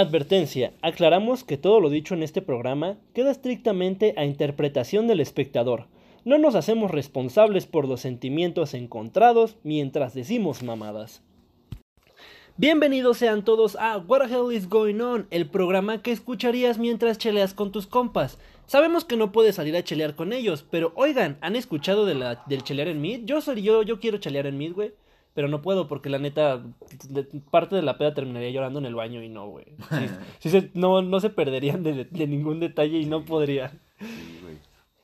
Advertencia, aclaramos que todo lo dicho en este programa queda estrictamente a interpretación del espectador. No nos hacemos responsables por los sentimientos encontrados mientras decimos mamadas. Bienvenidos sean todos a What the Hell is Going On, el programa que escucharías mientras cheleas con tus compas. Sabemos que no puedes salir a chelear con ellos, pero oigan, ¿han escuchado del chelear en mid? Yo soy yo, yo quiero chelear en mid, güey. Pero no puedo porque la neta, parte de la peda terminaría llorando en el baño y no, güey. Sí, sí se- no, no se perderían de, de ningún detalle y no podría. Sí, güey.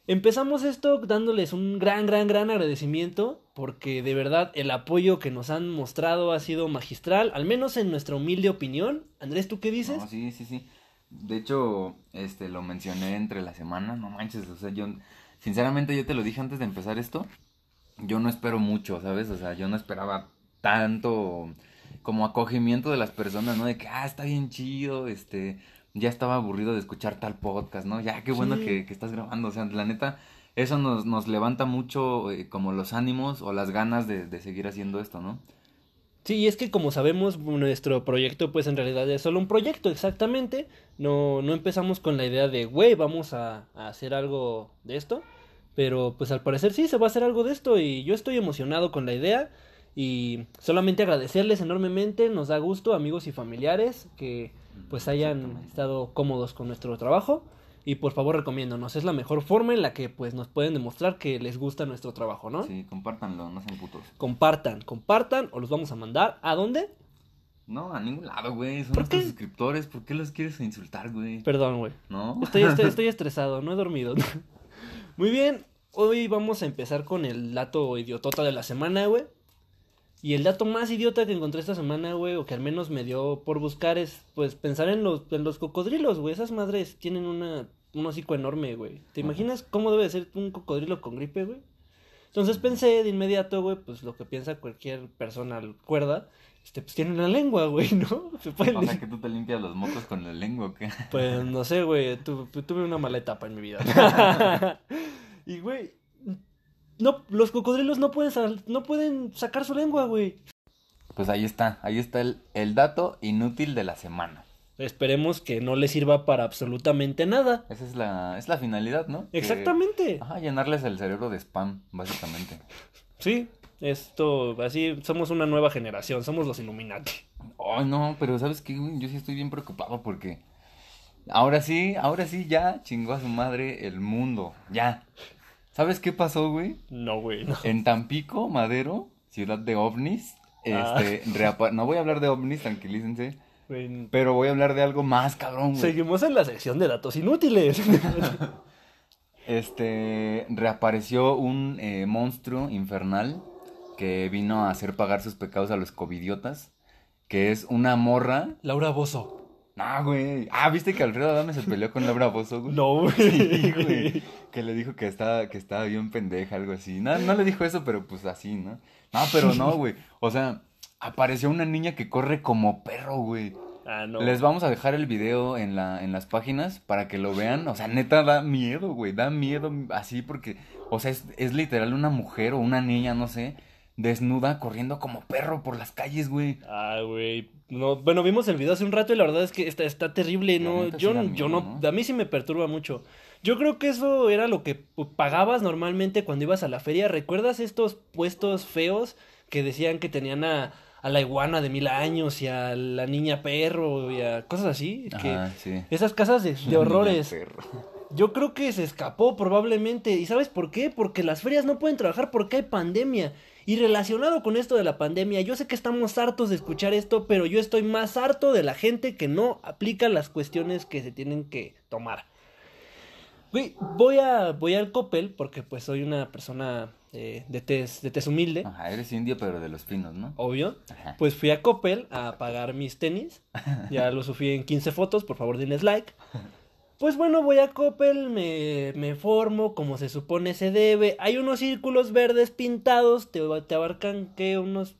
Empezamos esto dándoles un gran, gran, gran agradecimiento porque de verdad el apoyo que nos han mostrado ha sido magistral, al menos en nuestra humilde opinión. Andrés, ¿tú qué dices? No, sí, sí, sí. De hecho, este, lo mencioné entre la semana, no manches, o sea, yo, sinceramente yo te lo dije antes de empezar esto, yo no espero mucho, ¿sabes? O sea, yo no esperaba tanto como acogimiento de las personas, ¿no? De que, ah, está bien chido, este, ya estaba aburrido de escuchar tal podcast, ¿no? Ya, qué bueno Sí. que, que estás grabando, o sea, la neta, eso nos, nos levanta mucho eh, como los ánimos o las ganas de, de seguir haciendo esto, ¿no? Sí, y es que como sabemos, nuestro proyecto pues en realidad es solo un proyecto, exactamente. No, no empezamos con la idea de, güey, vamos a, a hacer algo de esto. Pero pues al parecer sí, se va a hacer algo de esto y yo estoy emocionado con la idea. Y solamente agradecerles enormemente, nos da gusto, amigos y familiares, que pues hayan estado cómodos con nuestro trabajo. Y por favor recomiéndonos, es la mejor forma en la que pues nos pueden demostrar que les gusta nuestro trabajo, ¿no? Sí, compártanlo, no sean putos. Compartan, compartan o los vamos a mandar. ¿A dónde? No, a ningún lado, güey. Son ¿Por nuestros qué? suscriptores. ¿Por qué los quieres insultar, güey? Perdón, güey. ¿No? Estoy, estoy, estoy estresado, no he dormido. Muy bien, hoy vamos a empezar con el dato idiotota de la semana, güey. Y el dato más idiota que encontré esta semana, güey, o que al menos me dio por buscar es, pues, pensar en los, en los cocodrilos, güey. Esas madres tienen una, un hocico enorme, güey. ¿Te Ajá. imaginas cómo debe ser un cocodrilo con gripe, güey? Entonces pensé de inmediato, güey, pues lo que piensa cualquier persona cuerda, este, pues tiene una lengua, güey, ¿no? Se pueden O sea, que tú te limpias los mocos con la lengua, ¿o qué? pues no sé, güey, tu- tuve una mala etapa en mi vida. y, güey, no, los cocodrilos no pueden, no pueden sacar su lengua, güey. Pues ahí está, ahí está el, el dato inútil de la semana. Esperemos que no les sirva para absolutamente nada. Esa es la, es la finalidad, ¿no? Que- Exactamente. Ajá, llenarles el cerebro de spam, básicamente. Sí, esto, así, somos una nueva generación, somos los Illuminati. Ay, no, pero ¿sabes qué? Yo sí estoy bien preocupado porque... Ahora sí, ahora sí ya chingó a su madre el mundo, ya. ¿Sabes qué pasó, güey? No, güey, no. En Tampico, Madero, ciudad de ovnis, Ah. este, reapa- no voy a hablar de ovnis, tranquilícense, Güey, pero voy a hablar de algo más cabrón, güey. Seguimos en la sección de datos inútiles. Este, reapareció un eh, monstruo infernal que vino a hacer pagar sus pecados a los covidiotas, que es una morra. Laura Bozo. No, güey. Ah, ¿viste que Alfredo Adame se peleó con Laura Bozo, güey? No, güey. Sí, güey. Que le dijo que estaba, que estaba bien pendeja, algo así. No, no le dijo eso, pero pues así, ¿no? No, pero no, güey. O sea, apareció una niña que corre como perro, güey. Ah, no. Les vamos a dejar el video en la, en las páginas para que lo vean. O sea, neta da miedo, güey. Da miedo así porque, o sea, es, es literal una mujer o una niña, no sé, desnuda corriendo como perro por las calles, güey. Ah, güey. No, bueno, vimos el video hace un rato y la verdad es que está, está terrible, ¿no? Yo, da yo miedo, no, ¿no? a mí sí me perturba mucho. Yo creo que eso era lo que pagabas normalmente cuando ibas a la feria. ¿Recuerdas estos puestos feos que decían que tenían a, a la iguana de mil años y a la niña perro y a cosas así? Que Ajá, sí. esas casas de, de horrores. Yo creo que se escapó probablemente. ¿Y sabes por qué? Porque las ferias no pueden trabajar porque hay pandemia. Y relacionado con esto de la pandemia, yo sé que estamos hartos de escuchar esto, pero yo estoy más harto de la gente que no aplica las cuestiones que se tienen que tomar. Voy a voy al Coppel porque pues soy una persona eh, de tez de tez humilde, Ajá, eres indio, pero de los finos, ¿no? obvio. Ajá. Pues fui a Coppel a pagar mis tenis. Ya lo subí en 15 fotos, por favor denles like. Pues bueno, voy a Coppel, me, me formo como se supone se debe. Hay unos círculos verdes pintados, te, te abarcan que unos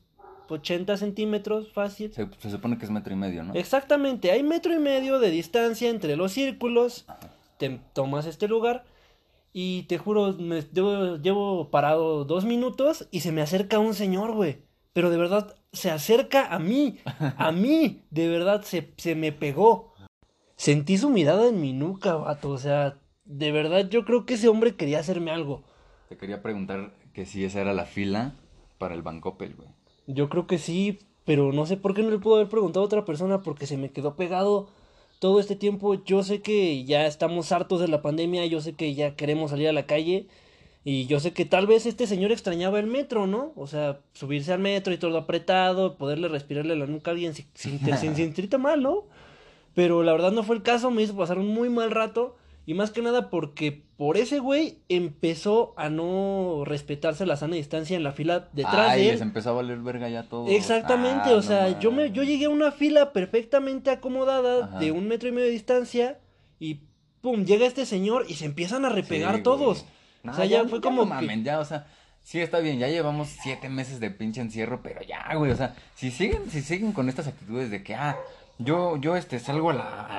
80 centímetros, fácil. Se, se supone que es metro y medio, ¿no? Exactamente, hay metro y medio de distancia entre los círculos. Te tomas este lugar y te juro, me, llevo, llevo parado dos minutos y se me acerca un señor, güey. pero de verdad se acerca a mí, a mí, de verdad se, se me pegó. Sentí su mirada en mi nuca, vato, o sea, de verdad yo creo que ese hombre quería hacerme algo. Te quería preguntar que si esa era la fila para el Bancopel, güey. Yo creo que sí, pero no sé por qué no le puedo haber preguntado a otra persona porque se me quedó pegado todo este tiempo. Yo sé que ya estamos hartos de la pandemia, yo sé que ya queremos salir a la calle y yo sé que tal vez este señor extrañaba el metro, ¿no? O sea, subirse al metro y todo apretado, poderle respirarle la nuca a alguien sin, sin, mal, ¿no? Pero la verdad no fue el caso, me hizo pasar un muy mal rato. Y más que nada porque por ese güey empezó a no respetarse la sana distancia en la fila detrás Ay, de él. les empezó a valer verga ya todo. Exactamente, Ah, o sea, no yo me, yo llegué a una fila perfectamente acomodada Ajá. de un metro y medio de distancia y pum, llega este señor y se empiezan a repegar Sí, todos. No, o sea, ya, fue como no mamen, ya, o sea, sí está bien, ya llevamos siete meses de pinche encierro, pero ya, güey, o sea, si siguen, si siguen con estas actitudes de que, ah, yo, yo, este, salgo a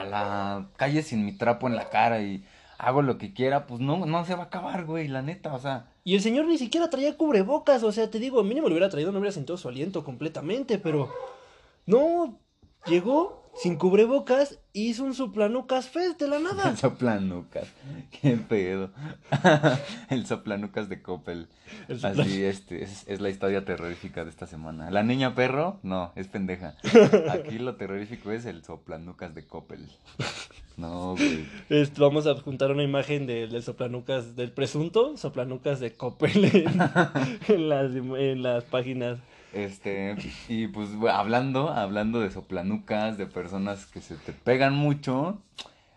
la, calle sin mi trapo en la cara y hago lo que quiera, pues no, no se va a acabar, güey, la neta, o sea, Y el señor ni siquiera traía cubrebocas, o sea, te digo, mínimo lo hubiera traído, no hubiera sentido su aliento completamente, pero no, llegó sin cubrebocas y hizo un suplanucas fest de la nada. el soplanucas, qué pedo, el soplanucas de Coppel, El así, este, es, es la historia terrorífica de esta semana, la niña perro, no, es pendeja, aquí lo terrorífico es el soplanucas de Coppel, no, güey. Este, vamos a juntar una imagen del, del soplanucas, del presunto soplanucas de Coppel en, en las, en las páginas. Este, y pues hablando, hablando de soplanucas, de personas que se te pegan mucho,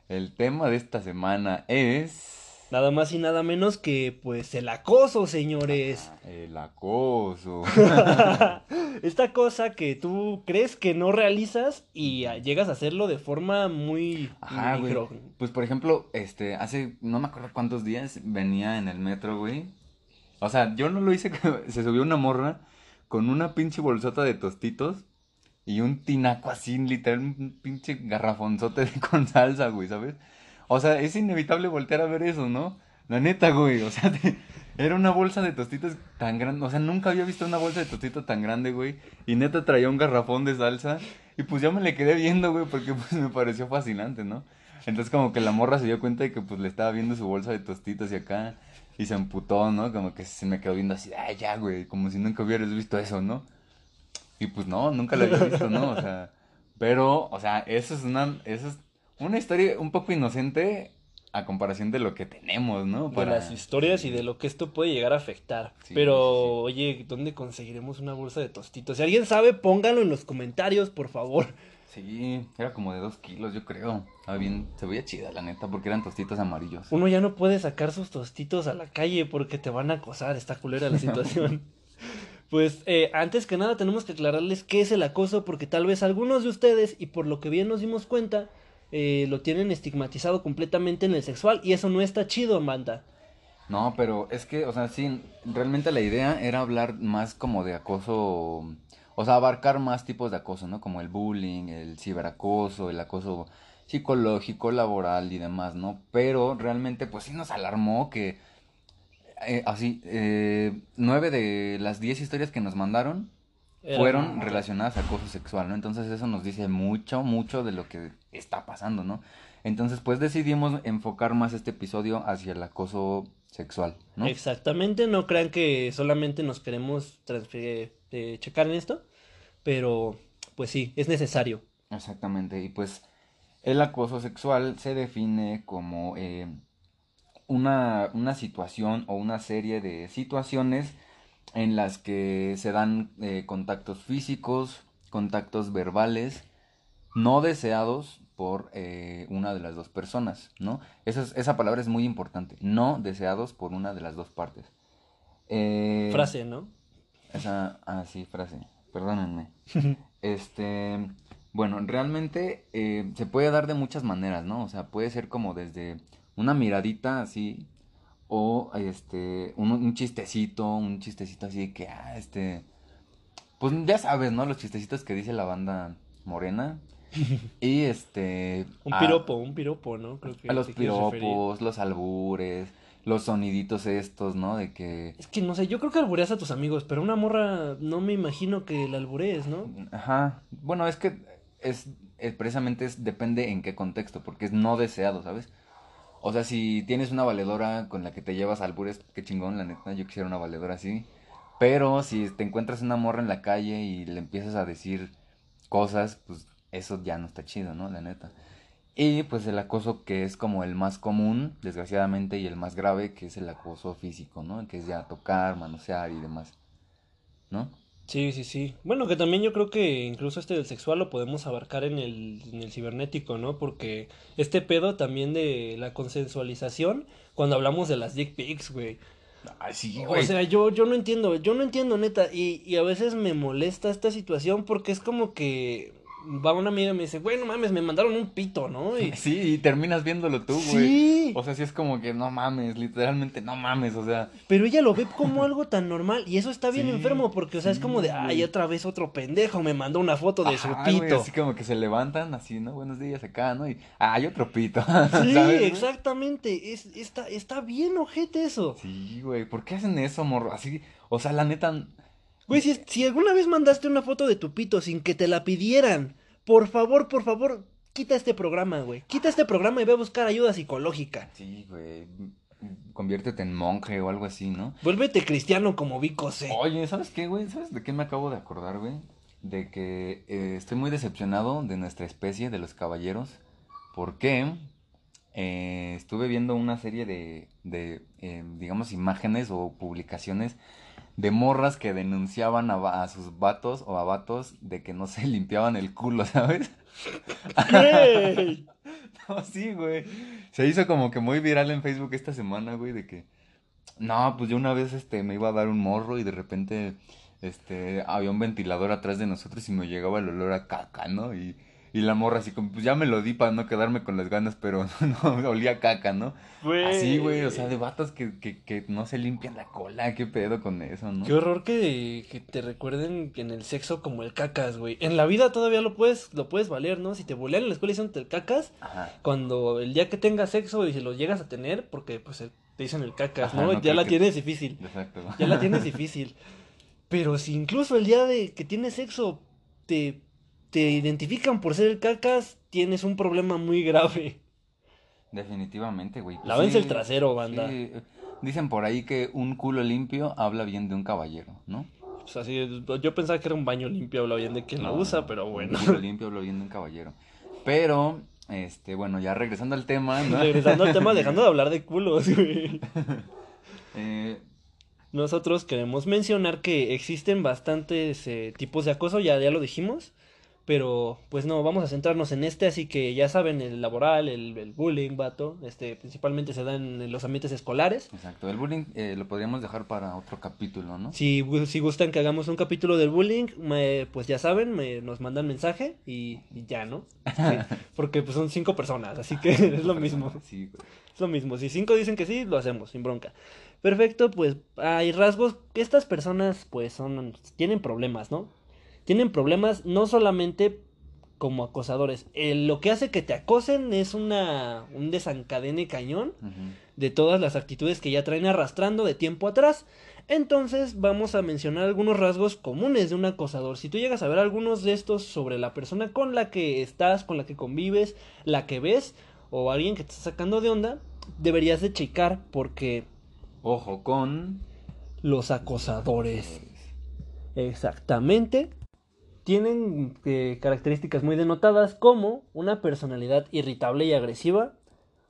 el tema de esta semana es Nada más y nada menos que, pues, el acoso, señores. el acoso. Esta cosa que tú crees que no realizas y ah, llegas a hacerlo de forma muy Ajá, güey. Pues por ejemplo, este, hace no me acuerdo cuántos días venía en el metro, güey. O sea, yo no lo hice, se subió una morra con una pinche bolsota de tostitos y un tinaco así, literal, un pinche garrafonzote con salsa, güey, ¿sabes? O sea, es inevitable voltear a ver eso, ¿no? La neta, güey, o sea, era una bolsa de tostitos tan grande, o sea, nunca había visto una bolsa de tostitos tan grande, güey, y neta traía un garrafón de salsa, y pues ya me le quedé viendo, güey, porque pues me pareció fascinante, ¿no? Entonces como que la morra se dio cuenta de que pues le estaba viendo su bolsa de tostitos y acá, y se emputó, ¿no? Como que se me quedó viendo así, ay, ya, güey, como si nunca hubieras visto eso, ¿no? Y pues no, nunca lo había visto, ¿no? O sea, pero, o sea, eso es una, eso es una historia un poco inocente a comparación de lo que tenemos, ¿no? De las historias y de lo que esto puede llegar a afectar. Sí, Pero, sí, oye, ¿dónde conseguiremos una bolsa de tostitos? Si alguien sabe, pónganlo en los comentarios, por favor. Sí, era como de dos kilos, yo creo. Estaba bien, se veía chida, la neta, porque eran tostitos amarillos. Uno ya no puede sacar sus tostitos a la calle porque te van a acosar, está culera la situación. Pues eh, antes que nada tenemos que aclararles qué es el acoso porque tal vez algunos de ustedes, y por lo que bien nos dimos cuenta, eh, lo tienen estigmatizado completamente en el sexual y eso no está chido, Amanda. No, pero es que, o sea, sí, realmente la idea era hablar más como de acoso, o sea, abarcar más tipos de acoso, ¿no? Como el bullying, el ciberacoso, el acoso psicológico, laboral y demás, ¿no? Pero realmente, pues sí nos alarmó que, eh, así, eh, nueve de las diez historias que nos mandaron fueron relacionadas a acoso sexual, ¿no? Entonces eso nos dice mucho, mucho de lo que está pasando, ¿no? Entonces, pues decidimos enfocar más este episodio hacia el acoso sexual, ¿no? Exactamente, no crean que solamente nos queremos transferir, eh, checar en esto, pero pues sí, es necesario. Exactamente, y pues el acoso sexual se define como eh, una, una situación o una serie de situaciones en las que se dan eh, contactos físicos, contactos verbales, no deseados por eh, una de las dos personas, ¿no? Esa, es- esa palabra es muy importante, no deseados por una de las dos partes. Eh, Frase, ¿no? esa, ah, sí, frase, perdónenme. Este, bueno, realmente eh, se puede dar de muchas maneras, ¿no? O sea, puede ser como desde una miradita así, o este, un, un chistecito, un chistecito así de que, ah, este, pues ya sabes, ¿no? Los chistecitos que dice la banda morena. Y este... Un a- piropo, un piropo, ¿no? Creo que a los piropos, los albures, los soniditos estos, ¿no? De que... Es que no sé, yo creo que albureas a tus amigos, pero una morra no me imagino que la alburees, ¿no? Ajá. Bueno, es que es, es precisamente es, depende en qué contexto, porque es no deseado, ¿sabes? O sea, si tienes una valedora con la que te llevas albures, qué chingón, la neta, yo quisiera una valedora así. Pero si te encuentras una morra en la calle y le empiezas a decir cosas, pues eso ya no está chido, ¿no? La neta. Y pues el acoso que es como el más común, desgraciadamente, y el más grave, que es el acoso físico, ¿no? Que es ya tocar, manosear y demás, ¿no? Sí, sí, sí. Bueno, que también yo creo que incluso este del sexual lo podemos abarcar en el, en el cibernético, ¿no? Porque este pedo también de la consensualización, cuando hablamos de las dick pics, güey. Ay, sí, O sea, yo, yo no entiendo, yo no entiendo, neta, y, y a veces me molesta esta situación porque es como que va una amiga y me dice, güey, no mames, me mandaron un pito, ¿no? Y... Sí, y terminas viéndolo tú, güey. Sí. O sea, sí es como que no mames, literalmente no mames, o sea. Pero ella lo ve como algo tan normal y eso está bien Sí, enfermo porque, o sea, es como de, ay, güey. otra vez otro pendejo me mandó una foto de Ajá, su güey, pito. así como que se levantan, así, ¿no? Buenos días acá, ¿no? Y, hay otro pito. Sí, ¿sabes, güey? exactamente, es, está, está bien ojete eso. Sí, güey, ¿por qué hacen eso, morro? Así, o sea, la neta, Güey, si, si alguna vez mandaste una foto de tu pito sin que te la pidieran, por favor, por favor, quita este programa, güey. Quita este programa y ve a buscar ayuda psicológica. sí, güey, conviértete en monje o algo así, ¿no? Vuélvete cristiano como Vico C. Oye, ¿sabes qué, güey? ¿Sabes de qué me acabo de acordar, güey? De que eh, estoy muy decepcionado de nuestra especie, de los caballeros, porque eh, estuve viendo una serie de, de eh, digamos, imágenes o publicaciones de morras que denunciaban a, sus vatos o a vatos de que no se limpiaban el culo, ¿sabes? No, sí, güey. Se hizo como que muy viral en Facebook esta semana, güey, de que no, pues yo una vez este me iba a dar un morro y de repente este había un ventilador atrás de nosotros y me llegaba el olor a caca, ¿no? Y, y la morra así como, pues ya me lo di para no quedarme con las ganas, pero no, olía a caca, ¿no? Así, güey, o sea, de vatos que, que, que no se limpian la cola, qué pedo con eso, ¿no? Qué horror que, que te recuerden en el sexo como el cacas, güey. En la vida todavía lo puedes, lo puedes valer, ¿no? Si te bolean en la escuela y dicen el cacas, Ajá. cuando el día que tengas sexo y si lo llegas a tener, porque pues el- te dicen el cacas, Ajá, ¿no? no ya la que- tienes difícil. Exacto. Ya la tienes difícil. Pero si incluso el día de que tienes sexo te, te identifican por ser el cacas, tienes un problema muy grave. Definitivamente, güey. Pues Lávense sí, el trasero, banda. sí. Dicen por ahí que un culo limpio habla bien de un caballero, ¿no? Pues así, yo pensaba que era un baño limpio, habla bien de quien lo No, usa, pero bueno. Un culo limpio habla bien de un caballero. Pero, este, bueno, ya regresando al tema, ¿no? Regresando al tema, dejando de hablar de culos, güey. Eh, Nosotros queremos mencionar que existen bastantes eh, tipos de acoso, ya, ya lo dijimos, pero pues no, vamos a centrarnos en este, así que ya saben, el laboral, el, el bullying, vato, este, principalmente se da en, los ambientes escolares. exacto. El bullying eh, lo podríamos dejar para otro capítulo, ¿no? Si, si gustan que hagamos un capítulo del bullying, me- pues ya saben, me, nos mandan mensaje y, y ya, ¿no? Sí, porque pues son cinco personas, así que es lo mismo. Sí, güey. Es lo mismo. Si cinco dicen que sí, lo hacemos, sin bronca. Perfecto, pues hay rasgos que estas personas pues son tienen problemas, ¿no? Tienen problemas no solamente como acosadores. Eh, lo que hace que te acosen es una un desencadene cañón de todas las actitudes que ya traen arrastrando de tiempo atrás. Entonces vamos a mencionar algunos rasgos comunes de un acosador. Si tú llegas a ver algunos de estos sobre la persona con la que estás, con la que convives, la que ves o alguien que te está sacando de onda, deberías de checar porque Ojo con... los acosadores exactamente tienen eh, características muy denotadas como una personalidad irritable y agresiva,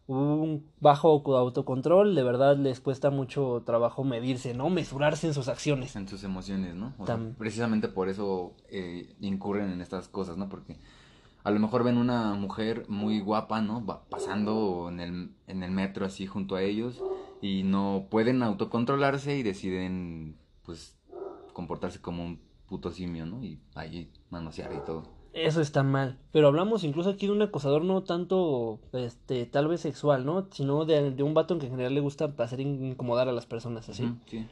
un bajo autocontrol, de verdad les cuesta mucho trabajo medirse, ¿no? Mesurarse en sus acciones. en sus emociones, ¿no? O sea, Tam- precisamente por eso eh, incurren en estas cosas, ¿no? Porque a lo mejor ven una mujer muy guapa, ¿no? Va pasando en el, en el metro así junto a ellos y no pueden autocontrolarse y deciden, pues, comportarse como un puto simio, ¿no? Y ahí manosear y todo. Eso está mal. Pero hablamos incluso aquí de un acosador no tanto, este, tal vez sexual, ¿no? Sino de, de un vato en que en general le gusta hacer incomodar a las personas, así. Sí.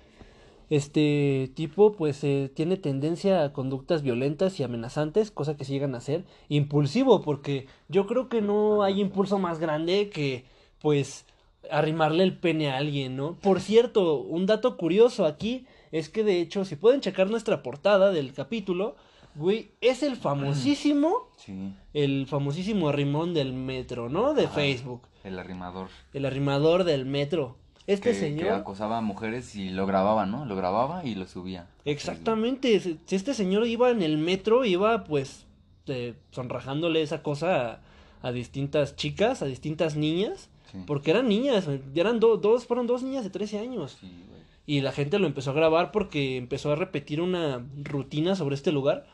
Este tipo pues eh, tiene tendencia a conductas violentas y amenazantes, cosa que se llegan a hacer. Impulsivo, porque yo creo que no hay impulso más grande que pues arrimarle el pene a alguien, ¿no? Por cierto, un dato curioso aquí es que de hecho, si pueden checar nuestra portada del capítulo, güey, es el famosísimo, Sí. el famosísimo arrimón del metro, ¿no? De. Facebook, El arrimador. el arrimador del metro. Este que, que señor, acosaba a mujeres y lo grababa, ¿no? Lo grababa y lo subía. exactamente, si si este señor iba en el metro, iba pues eh, sonrajándole esa cosa a, a distintas chicas, a distintas niñas. Sí. Porque eran niñas, eran do- dos, fueron dos niñas de 13 años. Sí, güey. Y la gente lo empezó a grabar porque empezó a repetir una rutina sobre este lugar.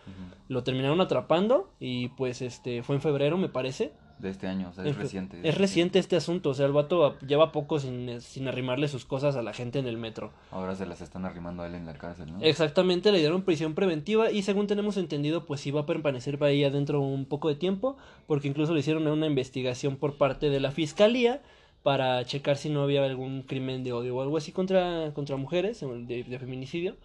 Lo terminaron atrapando y pues este fue en febrero, me parece. De este año, o sea, es reciente. Es reciente este asunto, o sea, el vato lleva poco sin, sin arrimarle sus cosas a la gente en el metro. Ahora se las están arrimando a él en la cárcel, ¿no? Exactamente, le dieron prisión preventiva y según tenemos entendido, pues iba a permanecer ahí adentro un poco de tiempo, porque incluso le hicieron una investigación por parte de la fiscalía para checar si no había algún crimen de odio o algo así contra, contra mujeres, de, de feminicidio.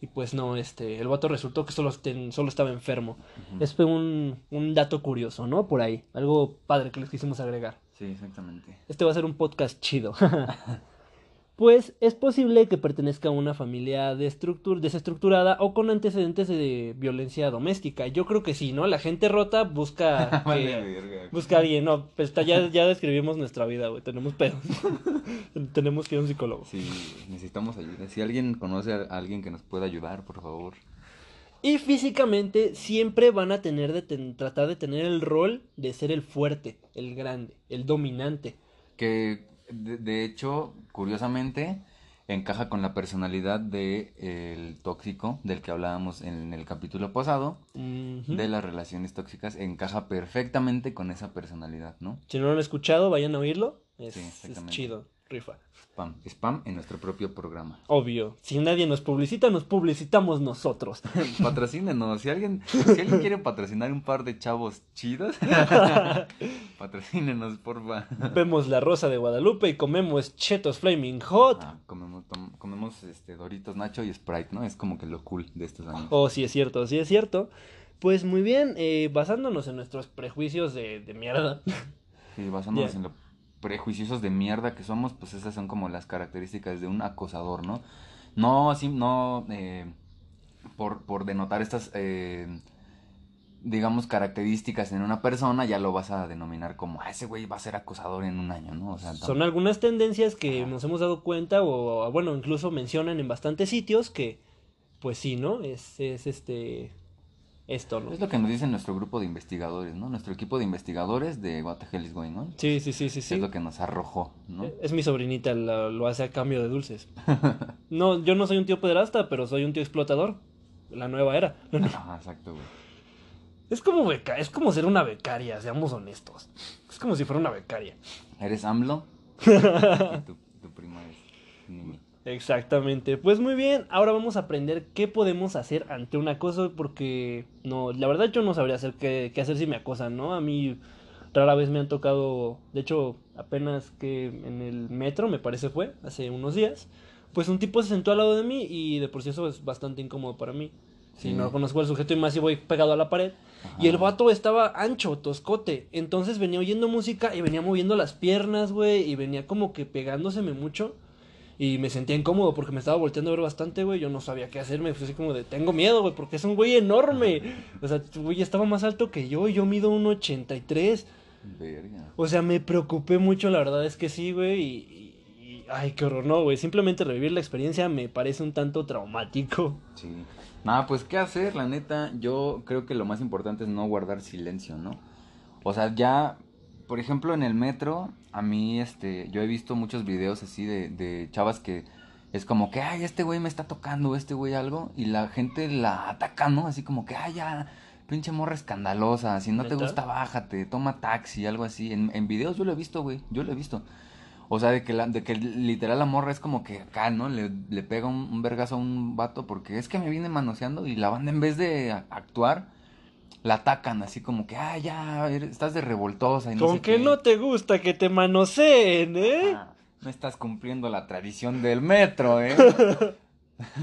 Y pues no, este, el vato resultó que solo, ten- solo estaba enfermo. Es un, un dato curioso, ¿no? Por ahí, algo padre que les quisimos agregar. Sí, exactamente. Este va a ser un podcast chido. pues es posible que pertenezca a una familia desestructurada o con antecedentes de violencia doméstica. Yo creo que sí, ¿no? La gente rota busca que- busca a alguien, no, pues ya, ya describimos nuestra vida, güey, tenemos pedos. tenemos que ir a un psicólogo. Sí, necesitamos ayuda. Si alguien conoce a alguien que nos pueda ayudar, por favor. Y físicamente siempre van a tener de ten- tratar de tener el rol de ser el fuerte, el grande, el dominante. Que de, de hecho, curiosamente, encaja con la personalidad de el tóxico del que hablábamos en el capítulo pasado, de las relaciones tóxicas, encaja perfectamente con esa personalidad, ¿no? Si no lo han escuchado, vayan a oírlo. Es, Sí, es chido, rifa. Spam, spam en nuestro propio programa. Obvio, si nadie nos publicita, nos publicitamos nosotros. Patrocínenos, si alguien, si alguien quiere patrocinar un par de chavos chidos, patrocínenos, porfa. Vemos la rosa de Guadalupe y comemos chetos flaming hot. Ah, comemos, comemos este Doritos Nacho y Sprite, ¿no? Es como que lo cool de estos años. Oh, sí es cierto, sí es cierto. Pues muy bien, eh, basándonos en nuestros prejuicios de, de mierda. Sí, basándonos en lo prejuiciosos de mierda que somos, pues esas son como las características de un acosador, ¿no? No así, no eh, por, por denotar estas, eh, digamos, características en una persona, ya lo vas a denominar como, ah, ese güey va a ser acosador en un año, ¿no? O sea, Son algunas tendencias que nos hemos dado cuenta o, bueno, incluso mencionan en bastantes sitios que, pues sí, ¿no? Es, es este, esto, ¿no? Es lo que nos dice nuestro grupo de investigadores, ¿no? Nuestro equipo de investigadores de What the Hell is Going On. Sí, sí, sí, sí, sí. Es lo que nos arrojó, ¿no? Es mi sobrinita, la- lo hace a cambio de dulces. No, yo no soy un tío pederasta, pero soy un tío explotador. La nueva era. Ajá, exacto, güey. Es como beca, es como ser una becaria, seamos honestos. Es como si fuera una becaria. Eres AMLO y tu, tu prima es. Exactamente. Pues muy bien, ahora vamos a aprender qué podemos hacer ante un acoso, porque no, la verdad yo no sabría hacer qué, qué hacer si me acosan, ¿no? A mí rara vez me han tocado, de hecho, apenas que en el metro, me parece fue, hace unos días, pues un tipo se sentó al lado de mí y de por sí eso es bastante incómodo para mí. Si Sí. no conozco al sujeto y más si voy pegado a la pared. Y el vato estaba ancho, toscote. Entonces venía oyendo música y venía moviendo las piernas, güey. Y venía como que pegándoseme mucho. Y me sentía incómodo porque me estaba volteando a ver bastante, güey. Yo no sabía qué hacer. Me fui así como de, tengo miedo, güey, porque es un güey enorme. O sea, güey estaba más alto que yo. y Yo mido un 83. Verga. O sea, me preocupé mucho, la verdad es que sí, güey. Y, y- y- ay, qué horror, no, güey. Simplemente revivir la experiencia me parece un tanto traumático. Sí. Nada, pues qué hacer, la neta. Yo creo que lo más importante es no guardar silencio, ¿no? O sea, ya, por ejemplo, en el metro, a mí, este, yo he visto muchos videos así de, de chavas que es como que, ay, este güey me está tocando, este güey algo, y la gente la ataca, ¿no? Así como que, ay, ya, pinche morra escandalosa, si no te gusta, bájate, toma taxi, algo así. En, en videos yo lo he visto, güey, yo lo he visto. O sea, de que, la, de que literal la morra es como que acá, ¿no? Le, le pega un, un vergazo a un vato porque es que me viene manoseando y la banda en vez de actuar, la atacan así como que, ah, ya, estás de revoltosa y no Con sé que qué. no te gusta que te manoseen, ¿eh? Ah, no estás cumpliendo la tradición del metro, ¿eh?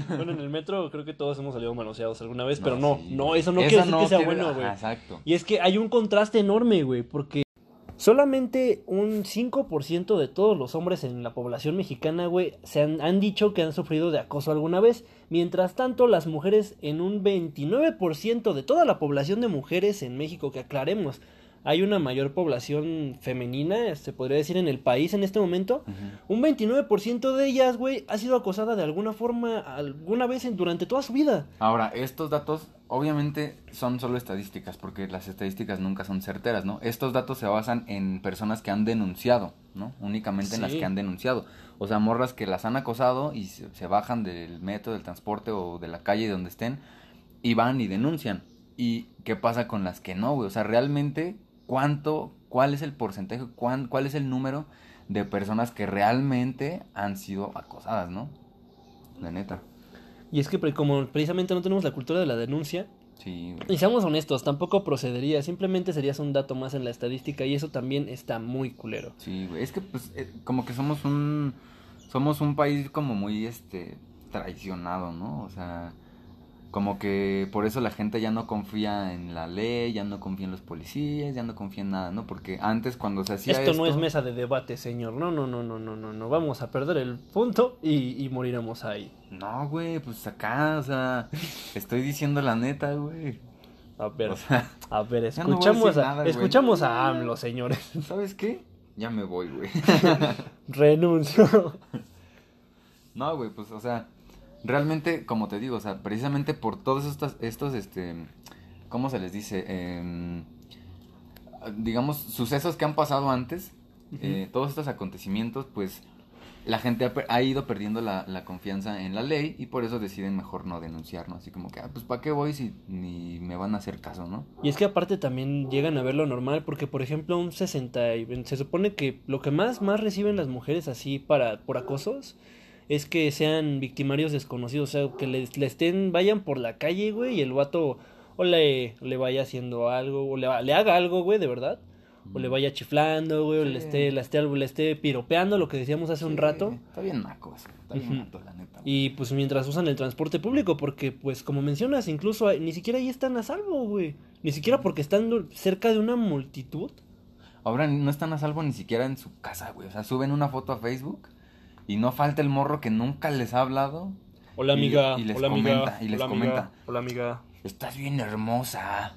Bueno, en el metro creo que todos hemos salido manoseados alguna vez, pero No, no, sí, no, güey. eso no quiere decir que sea quiere- bueno, güey. exacto. Y es que hay un contraste enorme, güey, porque Solamente un 5% de todos los hombres en la población mexicana, güey, se han, han dicho que han sufrido de acoso alguna vez. Mientras tanto, las mujeres en un 29% de toda la población de mujeres en México, que aclaremos, hay una mayor población femenina, se podría decir, en el país en este momento. Un 29% de ellas, güey, ha sido acosada de alguna forma alguna vez en, durante toda su vida. Ahora, estos datos obviamente son solo estadísticas, porque las estadísticas nunca son certeras, ¿no? Estos datos se basan en personas que han denunciado, ¿no? Únicamente en las que han denunciado. O sea, morras que las han acosado y se, se bajan del metro, del transporte o de la calle donde estén y van y denuncian. ¿Y qué pasa con las que no, güey? O sea, realmente cuánto, cuál es el porcentaje, cuál, cuál es el número de personas que realmente han sido acosadas, ¿no? La neta. Y es que como precisamente no tenemos la cultura de la denuncia, Sí, y seamos honestos, tampoco procedería, simplemente serías un dato más en la estadística y eso también está muy culero. Sí, güey, es que pues eh, como que somos un somos un país como muy este traicionado, ¿no? O sea, como que por eso la gente ya no confía en la ley, ya no confía en los policías, ya no confía en nada, ¿no? Porque antes cuando se hacía esto, esto... no es mesa de debate, señor. No, no, no, no, no, no, no. Vamos a perder el punto y, y moriremos ahí. No, güey, pues acá, o sea, estoy diciendo la neta, güey. A ver, O sea, a ver, no a escuchamos a, escuchamos a AMLO, señores. ¿sabes qué? Ya me voy, güey. Renuncio. No, güey, pues, o sea, realmente, como te digo, o sea, precisamente por todos estos, estos este, ¿cómo se les dice? Em, digamos, sucesos que han pasado antes, eh, todos estos acontecimientos, pues, la gente ha, ido perdiendo la, la confianza en la ley y por eso deciden mejor no denunciar, ¿no? Así como que, ah, pues, ¿para qué voy si ni me van a hacer caso, ¿no? Y es que aparte también llegan a ver lo normal, porque por ejemplo un 60, y- se supone que lo que más, más reciben las mujeres así para, por acosos es que sean victimarios desconocidos, o sea, que le, le estén, vayan por la calle, güey, y el vato o le, le vaya haciendo algo, o le, le haga algo, güey, de verdad, o le vaya chiflando, güey, o le esté, le esté, le esté piropeando, lo que decíamos hace un rato. Está bien naco eso, está bien naco, la neta. güey. Y pues mientras usan el transporte público, porque pues como mencionas, incluso ni siquiera ahí están a salvo, güey. Ni siquiera porque están cerca de una multitud. Ahora no están a salvo ni siquiera en su casa, güey. O sea, suben una foto a Facebook y no falta el morro que nunca les ha hablado. Hola amiga, y les hola comenta, amiga, y les hola comenta. amiga, hola amiga, Estás bien hermosa.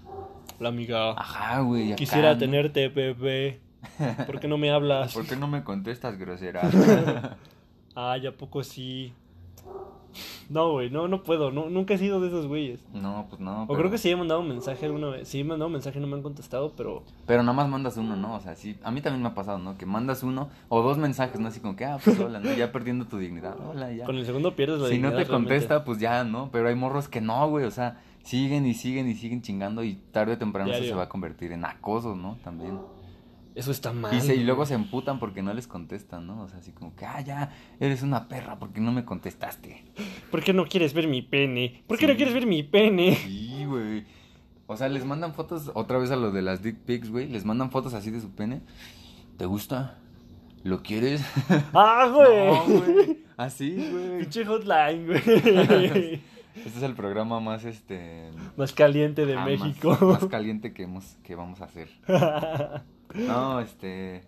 hola amiga. Ajá, güey. Quisiera tenerte, bebé. ¿Por qué no me hablas? ¿Por qué no me contestas, grosera? Ay, ¿a poco sí? No, güey, no, no puedo, no, nunca he sido de esos güeyes. no, pues no. O pero- creo que sí he mandado un mensaje alguna vez. Sí he mandado un mensaje y no me han contestado, pero... Pero nada más mandas uno, ¿no? O sea, sí. A mí también me ha pasado, ¿no? Que mandas uno o dos mensajes, ¿no? Así como que, ah, pues hola, ¿no? Ya perdiendo tu dignidad. Hola, ya. Con el segundo pierdes la Si no dignidad te realmente. contesta, pues ya, ¿no? Pero hay morros que no, güey. O sea, siguen y siguen y siguen chingando y tarde o temprano eso se va a convertir en acoso, ¿no? También. Eso está mal. Y, se, y luego se emputan porque no les contestan, ¿no? O sea, así como que, ah, ya, eres una perra porque no me contestaste. ¿Por qué no quieres ver mi pene? ¿Por qué Sí. no quieres ver mi pene? Sí, güey. O sea, les mandan fotos, otra vez a lo de las dick pics, güey. Les mandan fotos así de su pene. ¿Te gusta? ¿Lo quieres? ¡Ah, No, güey! güey. Así, güey. Pinche hotline, güey. Este es el programa más, este... Más caliente de ah, más- México. Más, caliente que, hemos, que vamos a hacer. No, este...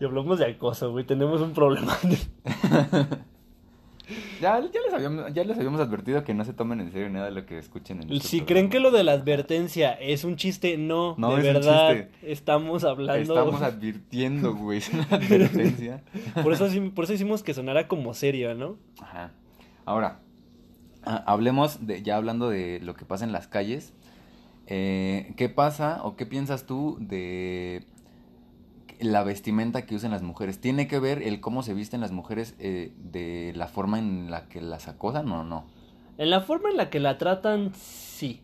y hablamos de acoso, güey. Tenemos un problema. Ya, ya, les habíamos, ya les habíamos advertido que no se tomen en serio nada de lo que escuchen en este si programa. creen que lo de la advertencia es un chiste, no. No, de es un verdad. chiste. Estamos hablando. Estamos advirtiendo, güey. Es una advertencia. por, eso, por eso hicimos que sonara como serio, ¿no? Ajá. Ahora, ah, hablemos de, ya hablando de lo que pasa en las calles. eh, ¿Qué pasa o qué piensas tú de la vestimenta que usan las mujeres? ¿Tiene que ver el cómo se visten las mujeres eh, de la forma en la que las acosan o no? En la forma en la que la tratan, sí.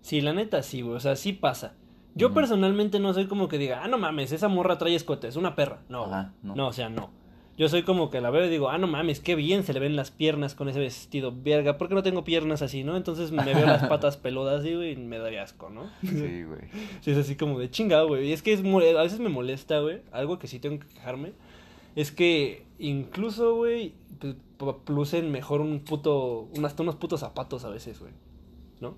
Sí, la neta sí, güey. O sea, sí pasa. Yo personalmente no soy como que diga, ah, no mames, esa morra trae escote, es una perra. No, Ajá, no. no. o sea, no. Yo soy como que la veo y digo, ah, no mames, qué bien se le ven las piernas con ese vestido, verga. ¿Por qué no tengo piernas así, no? Entonces me veo las patas peludas y, güey, y me daría asco, ¿no? Sí, güey. Sí, es así como de chingado, güey. Y es que es a veces me molesta, güey. Algo que sí tengo que quejarme. Es que incluso, güey, pues, p- lucen mejor un puto. Hasta unos putos zapatos a veces, güey. ¿No?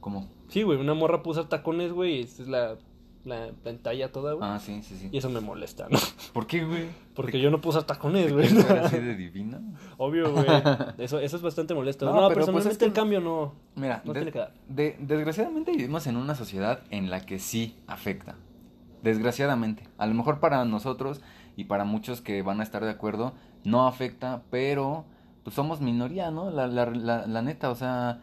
¿Cómo? Sí, güey. Una morra puso tacones, güey. Es la la pantalla toda, güey. Ah, sí, sí, sí. Y eso me molesta, ¿no? ¿Por qué, güey? Porque yo no puse tacones, ¿Te güey. ver así de divina? Obvio, güey. Eso, eso es bastante molesto. No, No, pero, pues, personalmente es que- el cambio no. Mira, No de- tiene que dar. de- desgraciadamente vivimos en una sociedad en la que sí afecta. Desgraciadamente. A lo mejor para nosotros y para muchos que van a estar de acuerdo, no afecta, pero pues somos minoría, ¿no? La, la, la, la neta, o sea,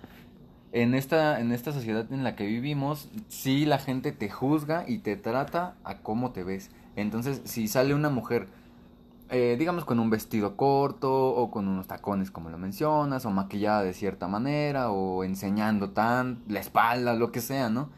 en esta, en esta sociedad en la que vivimos, sí la gente te juzga y te trata a cómo te ves. Entonces, si sale una mujer, eh, digamos con un vestido corto o con unos tacones como lo mencionas, o maquillada de cierta manera, o enseñando tan la espalda, lo que sea, ¿no?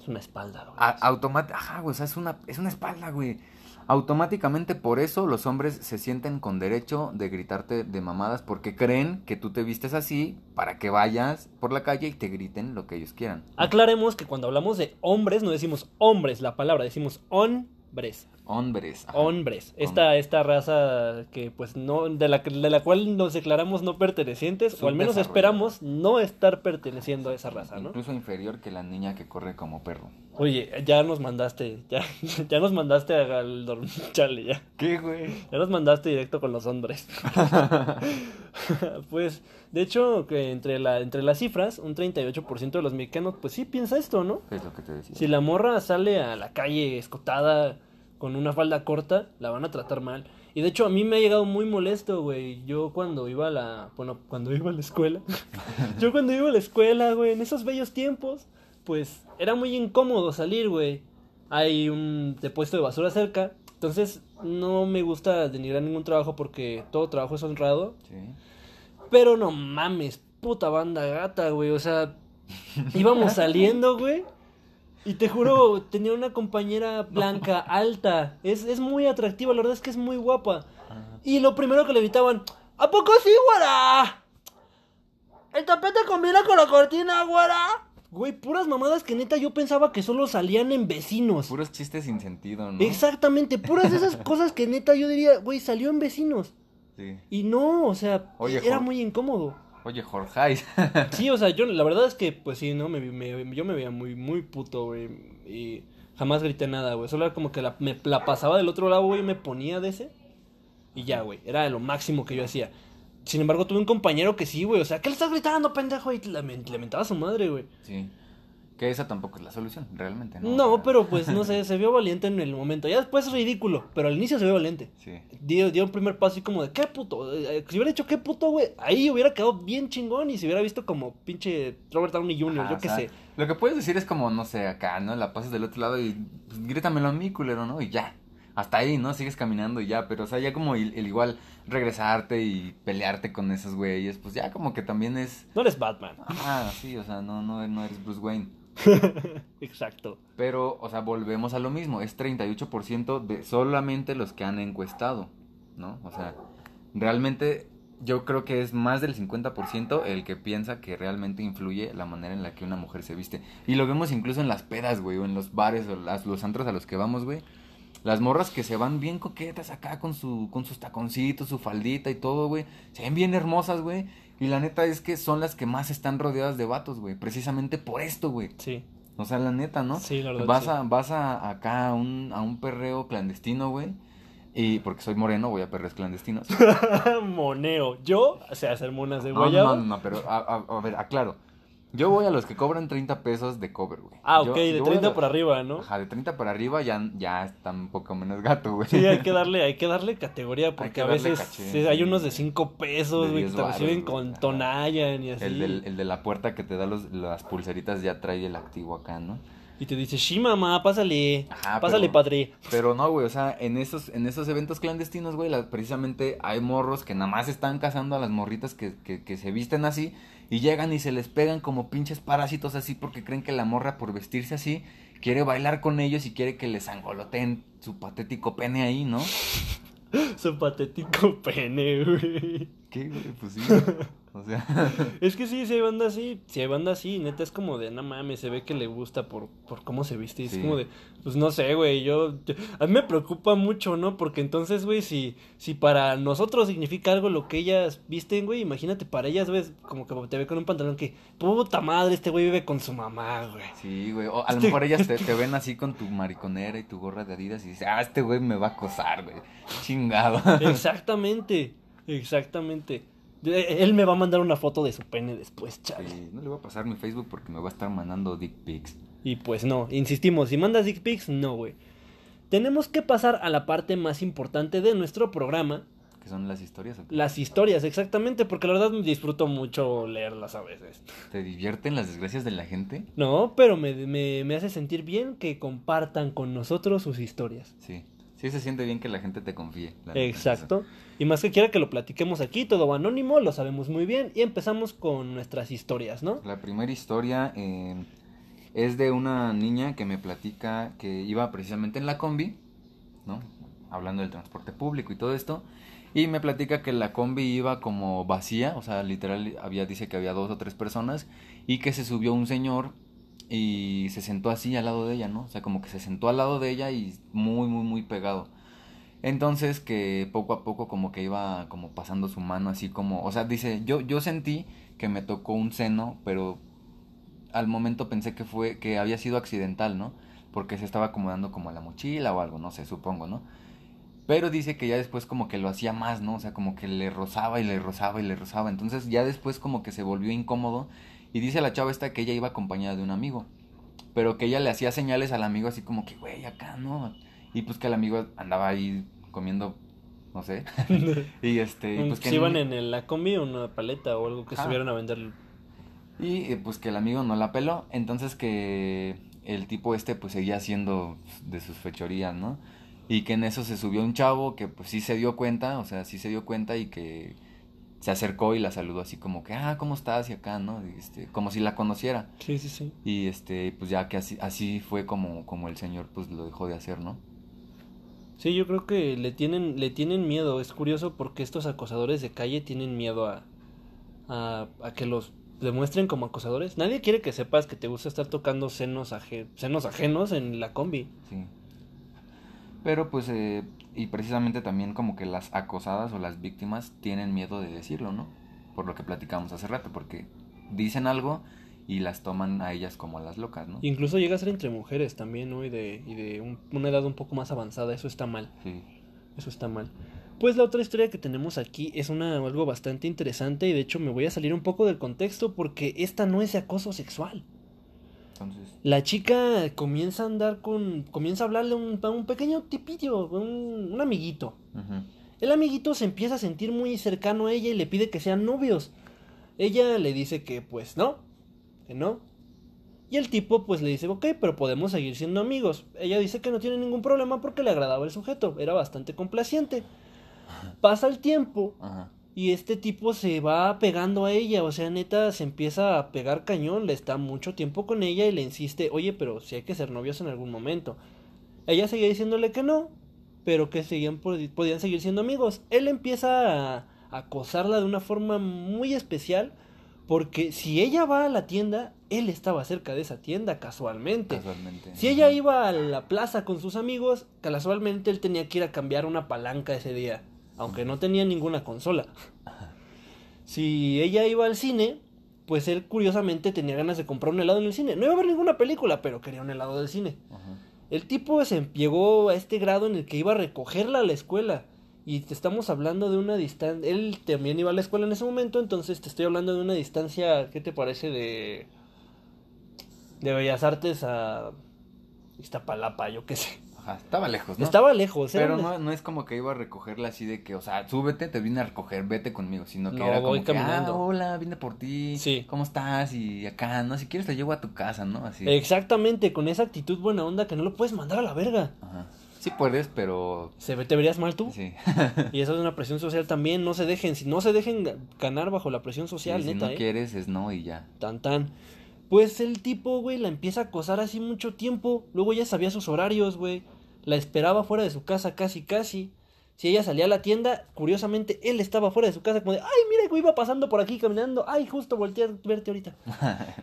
Es una espalda, güey. Automáticamente, ajá, güey, o sea, es una, es una espalda, güey. Automáticamente por eso los hombres se sienten con derecho de gritarte de mamadas porque creen que tú te vistes así para que vayas por la calle y te griten lo que ellos quieran. Aclaremos que cuando hablamos de hombres, no decimos hombres la palabra, decimos hombres. Hombres. ajá. Hombres. Esta, esta raza que pues no, de la, de la cual nos declaramos no pertenecientes, o al menos esperamos no estar perteneciendo a esa raza, ¿no? Incluso inferior que la niña que corre como perro. Oye, ya nos mandaste, ya, ya nos mandaste al dorm- chale, ya. ¿Qué, güey? Ya nos mandaste directo con los hombres. pues, de hecho, que entre, la, entre las cifras, un 38% de los mexicanos, pues sí piensa esto, ¿no? ¿Qué es lo que te decía? Si la morra sale a la calle escotada con una falda corta, la van a tratar mal. Y de hecho a mí me ha llegado muy molesto, güey. Yo cuando iba a la, bueno, cuando iba a la escuela, yo cuando iba a la escuela, güey, en esos bellos tiempos, pues era muy incómodo salir, güey. Hay un depuesto de basura cerca, entonces no me gusta denigrar ningún trabajo porque todo trabajo es honrado. Sí. Pero no mames, puta banda gata, güey. O sea, íbamos saliendo, güey. Y te juro, tenía una compañera blanca, alta. Es, es muy atractiva, la verdad es que es muy guapa. Y lo primero que le gritaban, ¿A poco sí, güera? ¿El tapete combina con la cortina, güera? Güey, puras mamadas que neta yo pensaba que solo salían en vecinos. Puros chistes sin sentido, ¿no? Exactamente, puras de esas cosas que neta yo diría, güey, salió en vecinos. Sí. Y no, o sea, Oye, era Jorge. muy incómodo. Oye, Jorge. Sí, o sea, yo la verdad es que, pues sí, ¿no? Me, me- yo me veía muy, muy puto, güey. Y jamás grité nada, güey. Solo era como que la, me la pasaba del otro lado, güey, y me ponía de ese. Y ya, güey. Era lo máximo que yo hacía. Sin embargo, tuve un compañero que sí, güey. O sea, ¿qué le estás gritando, pendejo? Y le, le mentaba a su madre, güey. sí. Que esa tampoco es la solución, realmente, ¿no? No, pero pues, no sé, se vio valiente en el momento. Ya después es ridículo, pero al inicio se vio valiente. Sí. Dio, dio un primer paso y como de, ¿qué puto? Eh, Si hubiera dicho, ¿qué puto, güey? Ahí hubiera quedado bien chingón y se hubiera visto como pinche Robert Downey Jr., Ajá, yo o qué sea, sé. Lo que puedes decir es como, no sé, acá, ¿no? La pasas del otro lado y pues, grítamelo a mí, culero, ¿no? Y ya. Hasta ahí, ¿no? Sigues caminando y ya. Pero, o sea, ya como el, el igual regresarte y pelearte con esos güeyes, pues ya como que también es. No eres Batman. Ah, sí, o sea, no, no, no eres Bruce Wayne. Exacto. Pero, o sea, volvemos a lo mismo. Es 38% de solamente los que han encuestado, ¿no? O sea, realmente yo creo que es más del 50% el que piensa que realmente influye la manera en la que una mujer se viste. Y lo vemos incluso en las pedas, güey, o en los bares o las, los antros a los que vamos, güey. Las morras que se van bien coquetas acá con su con sus taconcitos, su faldita y todo, güey. Se ven bien hermosas, güey. Y la neta es que son las que más están rodeadas de vatos, güey. Precisamente por esto, güey. Sí. O sea, la neta, ¿no? Sí, la verdad, Vas sí. a, vas a acá a un, a un perreo clandestino, güey. Y porque soy moreno, voy a perreos clandestinos. Moneo. Yo, o sea, hacer monas de No, no, guayaba. no, no, pero a, a- a ver, aclaro. Yo voy a los que cobran 30 pesos de cover, güey. Ah, Yo- ok, de yo voy a 30 los- por arriba, ¿no? Ajá, de 30 para arriba ya, ya está un poco menos gato, güey. Sí, hay que darle, hay que darle categoría porque que a veces caché, sí, hay unos de 5 pesos, De güey, que 10 te reciben güey, con ajá. tonayan y así. El, del, el de la puerta que te da los, las pulseritas ya trae el activo acá, ¿no? Y te dice, sí, mamá, pásale. Ajá, pásale, pero- padre. Pero no, güey, o sea, en esos, en esos eventos clandestinos, güey, la- precisamente hay morros que nada más están cazando a las morritas que, que, que se visten así y llegan y se les pegan como pinches parásitos así porque creen que la morra por vestirse así quiere bailar con ellos y quiere que les angoloteen su patético pene ahí, ¿no? Su patético pene, güey. ¿Qué, güey? Pues sí. O sea, Es que sí, si hay banda así, si hay banda así, neta es como de, no mames, se ve que le gusta por, por cómo se viste. y Es como de, pues no sé, güey, yo, yo- a mí me preocupa mucho, ¿no? Porque entonces, güey, si, si para nosotros significa algo lo que ellas visten, güey, imagínate para ellas, ves, como que te ve con un pantalón que, puta madre, este güey vive con su mamá, güey. sí, güey. O a lo mejor ellas te, te ven así con tu mariconera y tu gorra de Adidas y dices, ah, este güey me va a acosar, güey. Chingado. Exactamente, exactamente. Eh, Él me va a mandar una foto de su pene después, chale. Sí, no le voy a pasar mi Facebook porque me va a estar mandando dick pics. Y pues no, insistimos, si mandas dick pics, no, güey. Tenemos que pasar a la parte más importante de nuestro programa, ¿Qué son las historias? las historias, exactamente, porque la verdad disfruto mucho leerlas a veces. ¿Te divierten las desgracias de la gente? No, pero me, me, me hace sentir bien que compartan con nosotros sus historias. Sí. Sí se siente bien que la gente te confíe. Exacto. Y más que quiera que lo platiquemos aquí, todo anónimo, lo sabemos muy bien. Y empezamos con nuestras historias, ¿no? La primera historia eh, es de una niña que me platica que iba precisamente en la combi, ¿no? Hablando del transporte público y todo esto. Y me platica que la combi iba como vacía, o sea, literal había, dice que había dos o tres personas y que se subió un señor y se sentó así al lado de ella, ¿no? O sea, como que se sentó al lado de ella y muy, muy, muy pegado. Entonces que poco a poco como que iba como pasando su mano así como, o sea, dice, yo, yo sentí que me tocó un seno, pero al momento pensé que fue, que había sido accidental, ¿no? Porque se estaba acomodando como a la mochila o algo, no sé, supongo, ¿no? Pero dice que ya después como que lo hacía más, ¿no? O sea, como que le rozaba y le rozaba y le rozaba. Entonces ya después como que se volvió incómodo. Y dice la chava esta que ella iba acompañada de un amigo. Pero que ella le hacía señales al amigo así como que, güey, acá, ¿no? Y pues que el amigo andaba ahí comiendo, no sé. y este, y pues que iban en el- la combi una paleta o algo que Ajá. subieron a vender. Y eh, pues que el amigo no la peló, entonces que el tipo este pues seguía haciendo de sus fechorías, ¿no? Y que en eso se subió un chavo que pues sí se dio cuenta, o sea, sí se dio cuenta y que se acercó y la saludó así como que, ah, ¿cómo estás? Y acá, ¿no? Y, este, como si la conociera. Sí, sí, sí. Y este, pues ya que así, así fue como, como el señor pues lo dejó de hacer, ¿no? Sí, yo creo que le tienen, le tienen miedo. Es curioso porque estos acosadores de calle tienen miedo a, a, a que los demuestren como acosadores. Nadie quiere que sepas que te gusta estar tocando senos, aje- senos ajenos en la combi. Sí. Pero pues, eh, y precisamente también como que las acosadas o las víctimas tienen miedo de decirlo, ¿no? Por lo que platicamos hace rato, porque dicen algo y las toman a ellas como a las locas, ¿no? Incluso llega a ser entre mujeres también, ¿no? Y de, y de un- una edad un poco más avanzada. Eso está mal. Sí. Eso está mal. Pues la otra historia que tenemos aquí es una algo bastante interesante y de hecho me voy a salir un poco del contexto porque esta no es de acoso sexual. Entonces, La chica comienza a andar con. comienza a hablarle a un, a un pequeño tipillo, un, un amiguito. El amiguito se empieza a sentir muy cercano a ella y le pide que sean novios. Ella le dice que pues no, que no. Y el tipo pues le dice, ok, pero podemos seguir siendo amigos. Ella dice que no tiene ningún problema porque le agradaba el sujeto, era bastante complaciente. Pasa el tiempo ajá, y este tipo se va pegando a ella, o sea, neta, se empieza a pegar cañón, le está mucho tiempo con ella y le insiste, oye, pero si hay que ser novios en algún momento. Ella seguía diciéndole que no, pero que seguían, pod- podían seguir siendo amigos. Él empieza a acosarla de una forma muy especial, porque si ella va a la tienda, él estaba cerca de esa tienda casualmente. casualmente. Si ella iba a la plaza con sus amigos, casualmente él tenía que ir a cambiar una palanca ese día, aunque no tenía ninguna consola. Si ella iba al cine, pues él curiosamente tenía ganas de comprar un helado en el cine. No iba a ver ninguna película, pero quería un helado del cine. Ajá. El tipo se llegó a este grado en el que iba a recogerla a la escuela. Y te estamos hablando de una distancia. Él también iba a la escuela en ese momento, entonces te estoy hablando de una distancia. ¿Qué te parece de. de Bellas Artes a. Iztapalapa, yo qué sé. Ajá, estaba lejos, ¿no? Estaba lejos, Pero no, no es como que iba a recogerla así de que, o sea, súbete, te vine a recoger, vete conmigo, sino que No, era voy como que, caminando. ah, hola, vine por ti, Sí. ¿cómo estás? Y acá, no, si quieres te llevo a tu casa, ¿no? Así. Exactamente, con esa actitud buena onda que no lo puedes mandar a la verga. Ajá. Sí puedes, pero... ¿Se ¿Te verías mal tú? Sí. Y eso es una presión social también. No se dejen, si no se dejen ga- ganar bajo la presión social, Sí, si neta, no ¿eh? quieres, es no y ya. Tan tan. Pues el tipo, güey, la empieza a acosar así mucho tiempo. Luego ya sabía sus horarios, güey. La esperaba fuera de su casa casi casi. Si ella salía a la tienda, curiosamente él estaba fuera de su casa como de, ay, mira, güey, iba pasando por aquí caminando, ay, justo volteé a verte ahorita.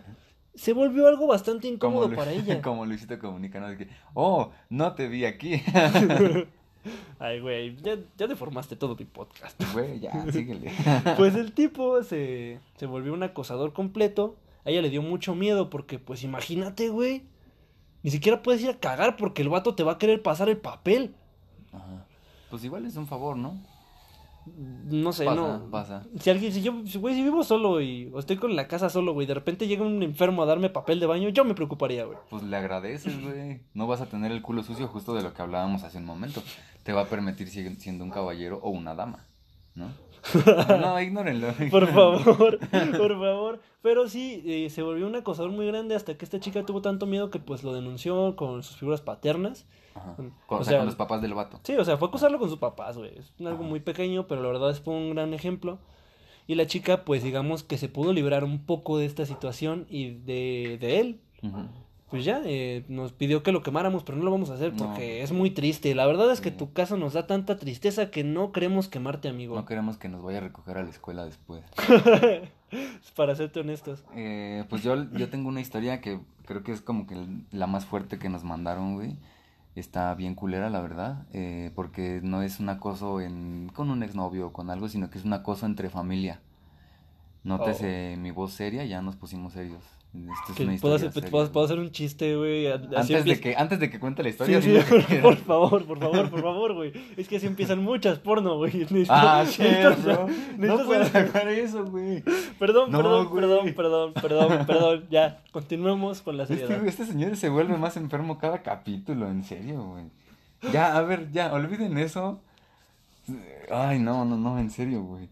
Se volvió algo bastante incómodo para ella. Como Luisito Comunica, ¿no? De que, oh, no te vi aquí. Ay, güey, ya, ya deformaste todo mi podcast. Güey, ya, síguele. Pues el tipo se, se volvió un acosador completo. A ella le dio mucho miedo porque, pues imagínate, güey. Ni siquiera puedes ir a cagar porque el vato te va a querer pasar el papel. Ajá. Pues igual es un favor, ¿no? No sé, Pasa, no. pasa. Si alguien, si yo, güey, si vivo solo y o estoy con la casa solo, güey, de repente llega un enfermo a darme papel de baño, yo me preocuparía, güey. Pues le agradeces, güey. No vas a tener el culo sucio justo de lo que hablábamos hace un momento. Te va a permitir siendo un caballero o una dama, ¿no? No, no, ignórenlo. Por favor, por favor. Pero sí, eh, se volvió un acosador muy grande hasta que esta chica tuvo tanto miedo que pues lo denunció con sus figuras paternas. Ajá. O Con, o sea, sea, con los papás del vato. Sí, o sea, fue acusarlo con sus papás, güey. Es algo Ajá. muy pequeño, pero la verdad es fue un gran ejemplo. Y la chica, pues digamos que se pudo librar un poco de esta situación y de, de él. Ujú. Pues ya, eh, nos pidió que lo quemáramos, pero no lo vamos a hacer No. porque es muy triste. La verdad es que Sí. tu caso nos da tanta tristeza que no queremos quemarte, amigo. No queremos que nos vaya a recoger a la escuela después. Para serte honestos. Eh, pues yo, yo tengo una historia que creo que es como que la más fuerte que nos mandaron, güey. Está bien culera, la verdad. eh, porque no es un acoso en, con un exnovio o con algo, sino que es un acoso entre familia. Nótese mi voz seria, ya nos pusimos serios. Esto es Que una puedo, hacer, seria, puedo- güey. puedo hacer un chiste, güey. Antes de, que, antes de que cuente la Sí, historia, sí, por, favor, por favor, por favor, güey. Es que así empiezan muchas porno, güey. Necesito- Ah, shit, necesito-. No puedes sacar eso, güey. Perdón, No, perdón, güey. perdón, perdón, perdón, perdón. Ya, continuemos con la Este, seriedad. güey, este señor se vuelve más enfermo cada capítulo, en serio, güey. Ya, a ver, ya, olviden eso. Ay, no, no, no, en serio, güey.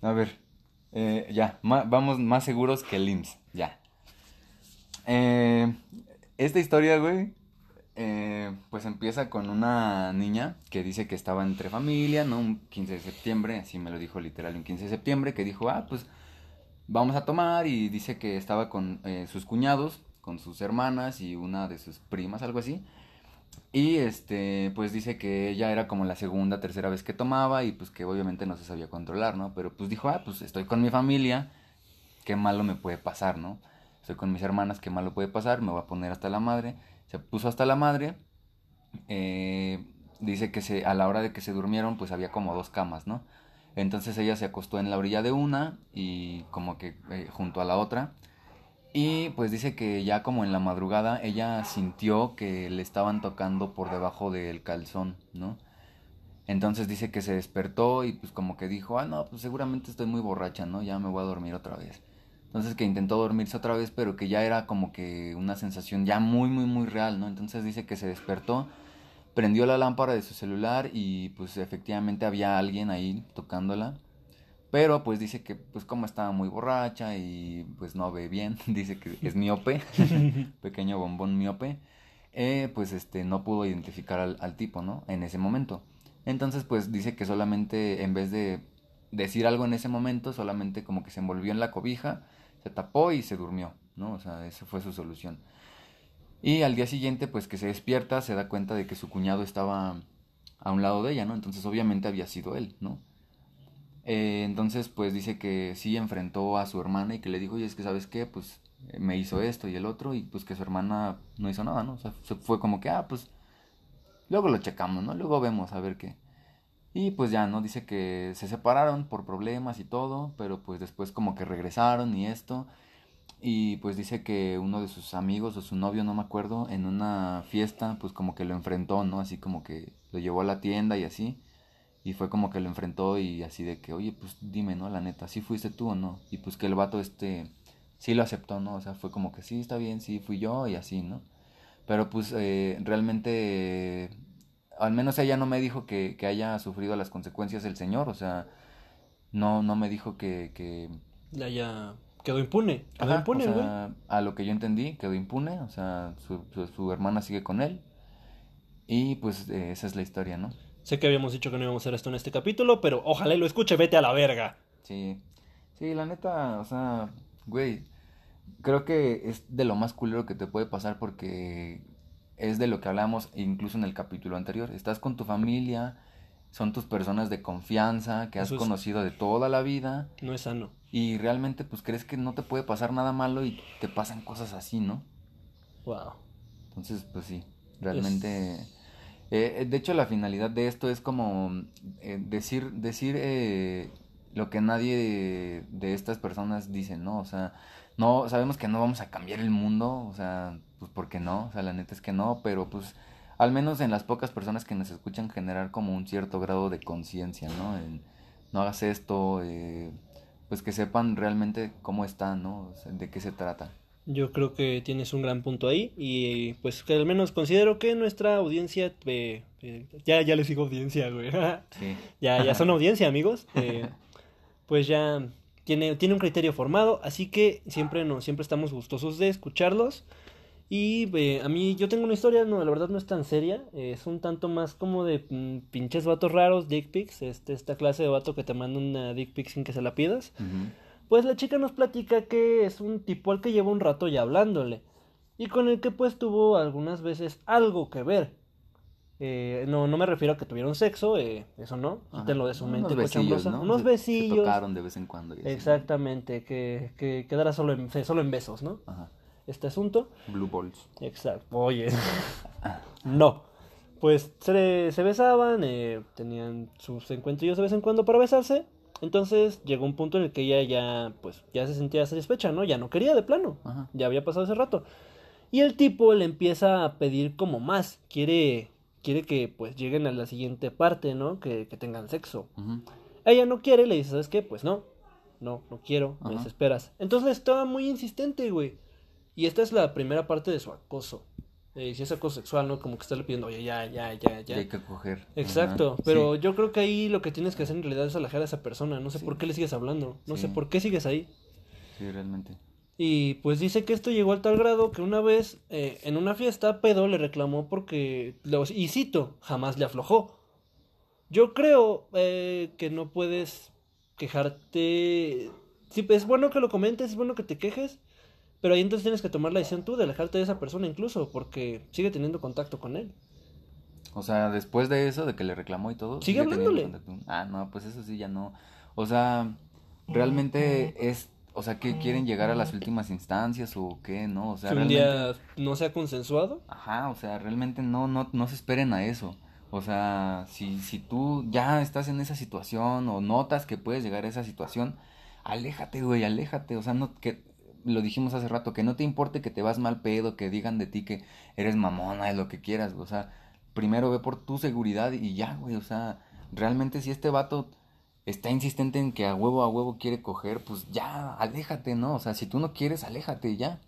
A ver, eh, ya, vamos más seguros que el IMSS, ya. Eh, esta historia, güey, eh, pues empieza con una niña que dice que estaba entre familia, ¿no? Un 15 de septiembre, así me lo dijo literal, un 15 de septiembre, que dijo, ah, pues vamos a tomar y dice que estaba con eh, sus cuñados, con sus hermanas y una de sus primas, algo así. Y este, pues dice que ella era como la segunda, tercera vez que tomaba y pues que obviamente no se sabía controlar, ¿no? Pero pues dijo, ah, pues estoy con mi familia, qué malo me puede pasar, ¿no? Estoy con mis hermanas, qué malo puede pasar, me voy a poner hasta la madre. Se puso hasta la madre. eh, dice que se, a la hora de que se durmieron, pues había como dos camas, ¿no? Entonces ella se acostó en la orilla de una y como que eh, junto a la otra. Y pues dice que ya como en la madrugada ella sintió que le estaban tocando por debajo del calzón, ¿no? Entonces dice que se despertó y pues como que dijo, ah, no, pues seguramente estoy muy borracha, ¿no? Ya me voy a dormir otra vez. Entonces que intentó dormirse otra vez, pero que ya era como que una sensación ya muy, muy, muy real, ¿no? Entonces dice que se despertó, prendió la lámpara de su celular y pues efectivamente había alguien ahí tocándola. Pero pues dice que pues como estaba muy borracha y pues no ve bien, dice que es miope, pequeño bombón miope, eh, pues este no pudo identificar al, al tipo, ¿no? En ese momento. Entonces pues dice que solamente en vez de decir algo en ese momento, solamente como que se envolvió en la cobija, se tapó y se durmió, ¿no? O sea, esa fue su solución. Y al día siguiente pues que se despierta, se da cuenta de que su cuñado estaba a un lado de ella, ¿no? Entonces obviamente había sido él, ¿no? Eh, entonces, pues dice que sí enfrentó a su hermana y que le dijo, oye, es que sabes qué, pues eh, me hizo esto y el otro, y pues que su hermana no hizo nada, ¿no? O sea, se fue como que, ah, pues luego lo checamos, ¿no? Luego vemos a ver qué. Y pues ya, ¿no? Dice que se separaron por problemas y todo, pero pues después como que regresaron y esto. Y pues dice que uno de sus amigos o su novio, no me acuerdo, en una fiesta, pues como que lo enfrentó, ¿no? Así como que lo llevó a la tienda y así. Y fue como que lo enfrentó y así de que, oye, pues dime, ¿no? La neta, ¿sí fuiste tú o no? Y pues que el vato este sí lo aceptó, ¿no? O sea, fue como que sí, está bien, sí, fui yo y así, ¿no? Pero pues eh, realmente, al menos ella no me dijo que, que haya sufrido las consecuencias el señor, o sea, no, no me dijo que... que... Ya, ya. Quedó impune. Quedó Ajá, impune, o güey. a lo que yo entendí, quedó impune, o sea, su, su, su hermana sigue con él. Y pues eh, esa es la historia, ¿no? Sé que habíamos dicho que no íbamos a hacer esto en este capítulo, pero ojalá y lo escuche, vete a la verga. Sí, sí, la neta, o sea, güey, creo que es de lo más culero que te puede pasar porque es de lo que hablamos incluso en el capítulo anterior. Estás con tu familia son tus personas de confianza, que has es- conocido de toda la vida, No es sano. y realmente pues crees que no te puede pasar nada malo y te pasan cosas así, ¿no? Wow. Entonces, pues sí, realmente... eh, de hecho, la finalidad de esto es como eh, decir, decir eh, lo que nadie de estas personas dice, ¿no? O sea, no, sabemos que no vamos a cambiar el mundo, o sea, pues porque no, o sea, la neta es que no, pero pues al menos en las pocas personas que nos escuchan generar como un cierto grado de conciencia, ¿no? En, no hagas esto, eh, pues que sepan realmente cómo está, ¿no? O sea, de qué se trata. Yo creo que tienes un gran punto ahí y pues que al menos considero que nuestra audiencia, eh, eh, ya, ya les digo audiencia, güey, Sí. ya, ya son audiencia, amigos, eh, pues ya tiene, tiene un criterio formado, así que siempre, no, siempre estamos gustosos de escucharlos. Y eh, a mí, yo tengo una historia, no, la verdad no es tan seria, eh, es un tanto más como de mm, pinches vatos raros, dick pics, este, esta clase de vato que te manda una dick pic sin que se la pidas. Pues la chica nos platica que es un tipo al que lleva un rato ya hablándole y con el que pues tuvo algunas veces algo que ver. Eh, no, no me refiero a que tuvieron sexo, eh, eso no, quítenlo de su Unos mente besillos, cochambrosa. ¿no? Unos Se- Se besillos. tocaron de vez en cuando. y así, ¿no? Exactamente, que, que quedara solo en, solo en besos, ¿no? Ajá. Este asunto. Blue balls. Exacto. Oye. no. Pues se, se besaban, eh, tenían sus encuentrillos de vez en cuando para besarse. Entonces llegó un punto en el que ella ya, pues, ya se sentía satisfecha, ¿no? Ya no quería de plano. Ajá. Ya había pasado ese rato. Y el tipo le empieza a pedir como más. Quiere, quiere que pues lleguen a la siguiente parte, ¿no? Que, que tengan sexo. Ella no quiere, le dice, ¿sabes qué? Pues no, no, no quiero, me Ajá. desesperas. Entonces estaba muy insistente, güey. Y esta es la primera parte de su acoso. Eh, si es acoso sexual, ¿no? Como que estarle pidiendo, oye, ya, ya, ya, ya. hay que coger. Exacto, Ajá. pero Sí. yo creo que ahí lo que tienes que hacer en realidad es alejar a esa persona. No sé Sí. por qué le sigues hablando, no sé por qué sigues ahí. Sí, realmente. Y pues dice que esto llegó al tal grado que una vez eh, en una fiesta pedo le reclamó porque, lo- y cito, jamás le aflojó. Yo creo eh, que no puedes quejarte. Sí, es bueno que lo comentes, es bueno que te quejes, pero ahí entonces tienes que tomar la decisión tú de alejarte de esa persona incluso, porque sigue teniendo contacto con él. O sea, después de eso, de que le reclamó y todo. Sigue teniendo hablándole. contacto. Ah, no, pues eso sí ya no. O sea, realmente es. O sea, que quieren llegar a las últimas instancias o qué, ¿no? O sea, que un realmente. día no sea consensuado. Ajá, o sea, realmente no, no, no se esperen a eso. O sea, si, si tú ya estás en esa situación o notas que puedes llegar a esa situación, aléjate, güey, aléjate. O sea, no, que lo dijimos hace rato, que no te importe que te vas mal pedo, que digan de ti que eres mamona, es lo que quieras, o sea, primero ve por tu seguridad y ya, güey, o sea, realmente si este vato está insistente en que a huevo a huevo quiere coger, pues ya, aléjate, ¿no? O sea, si tú no quieres, aléjate ya.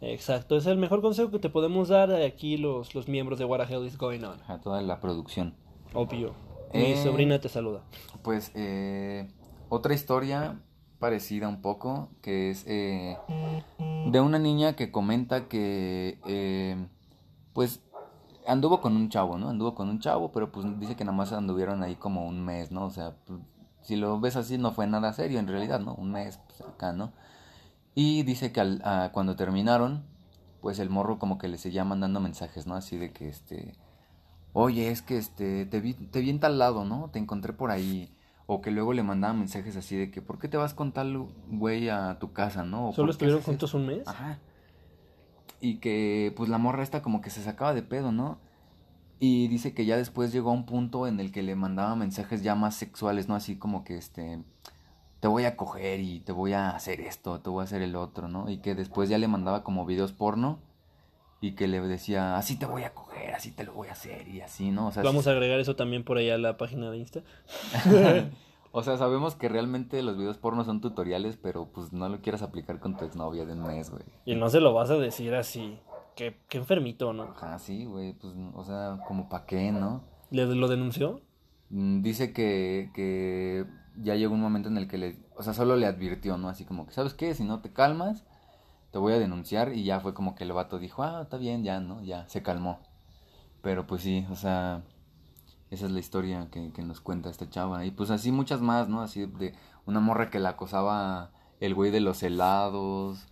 Exacto, es el mejor consejo que te podemos dar aquí los, los miembros de What the Hell is Going On. A toda la producción. Obvio. Mi Eh, sobrina te saluda. Pues eh, otra historia parecida un poco, que es eh, de una niña que comenta que eh, pues anduvo con un chavo, ¿no? Anduvo con un chavo, pero pues dice que nada más anduvieron ahí como un mes, ¿no? O sea, pues, si lo ves así no fue nada serio en realidad, ¿no? Un mes pues, acá, ¿no? Y dice que al- ah, cuando terminaron, pues el morro como que le seguía mandando mensajes, ¿no? Así de que este, oye, es que este, te vi, te vi en tal lado, ¿no? Te encontré por ahí. O que luego le mandaba mensajes así de que, ¿por qué te vas con tal güey a tu casa, no? ¿Solo "¿Por qué estuvieron haces esto?". juntos un mes? Ajá. Y que pues la morra esta como que se sacaba de pedo, ¿no? Y dice que ya después llegó a un punto en el que le mandaba mensajes ya más sexuales, ¿no? Así como que este te voy a coger y te voy a hacer esto, te voy a hacer el otro, ¿no? Y que después ya le mandaba como videos porno y que le decía, así te voy a coger, así te lo voy a hacer y así, ¿no? O sea, Vamos a agregar eso también por allá a la página de Insta. o sea, sabemos que realmente los videos porno son tutoriales, pero pues no lo quieras aplicar con tu exnovia de un mes, güey. Y no se lo vas a decir así. Qué, qué enfermito, ¿no? Ajá, sí, güey, pues, o sea, como pa' qué, ¿no? ¿Le, ¿Lo denunció? Mm, Dice que, que ya llegó un momento en el que le, o sea, solo le advirtió, ¿no? Así como que, ¿sabes qué? Si no te calmas, te voy a denunciar y ya fue como que el vato dijo, ah, está bien, ya, ¿no? Ya, se calmó. Pero pues sí, o sea, esa es la historia que, que nos cuenta esta chava. Y pues así muchas más, ¿no? Así de una morra que la acosaba el güey de los helados.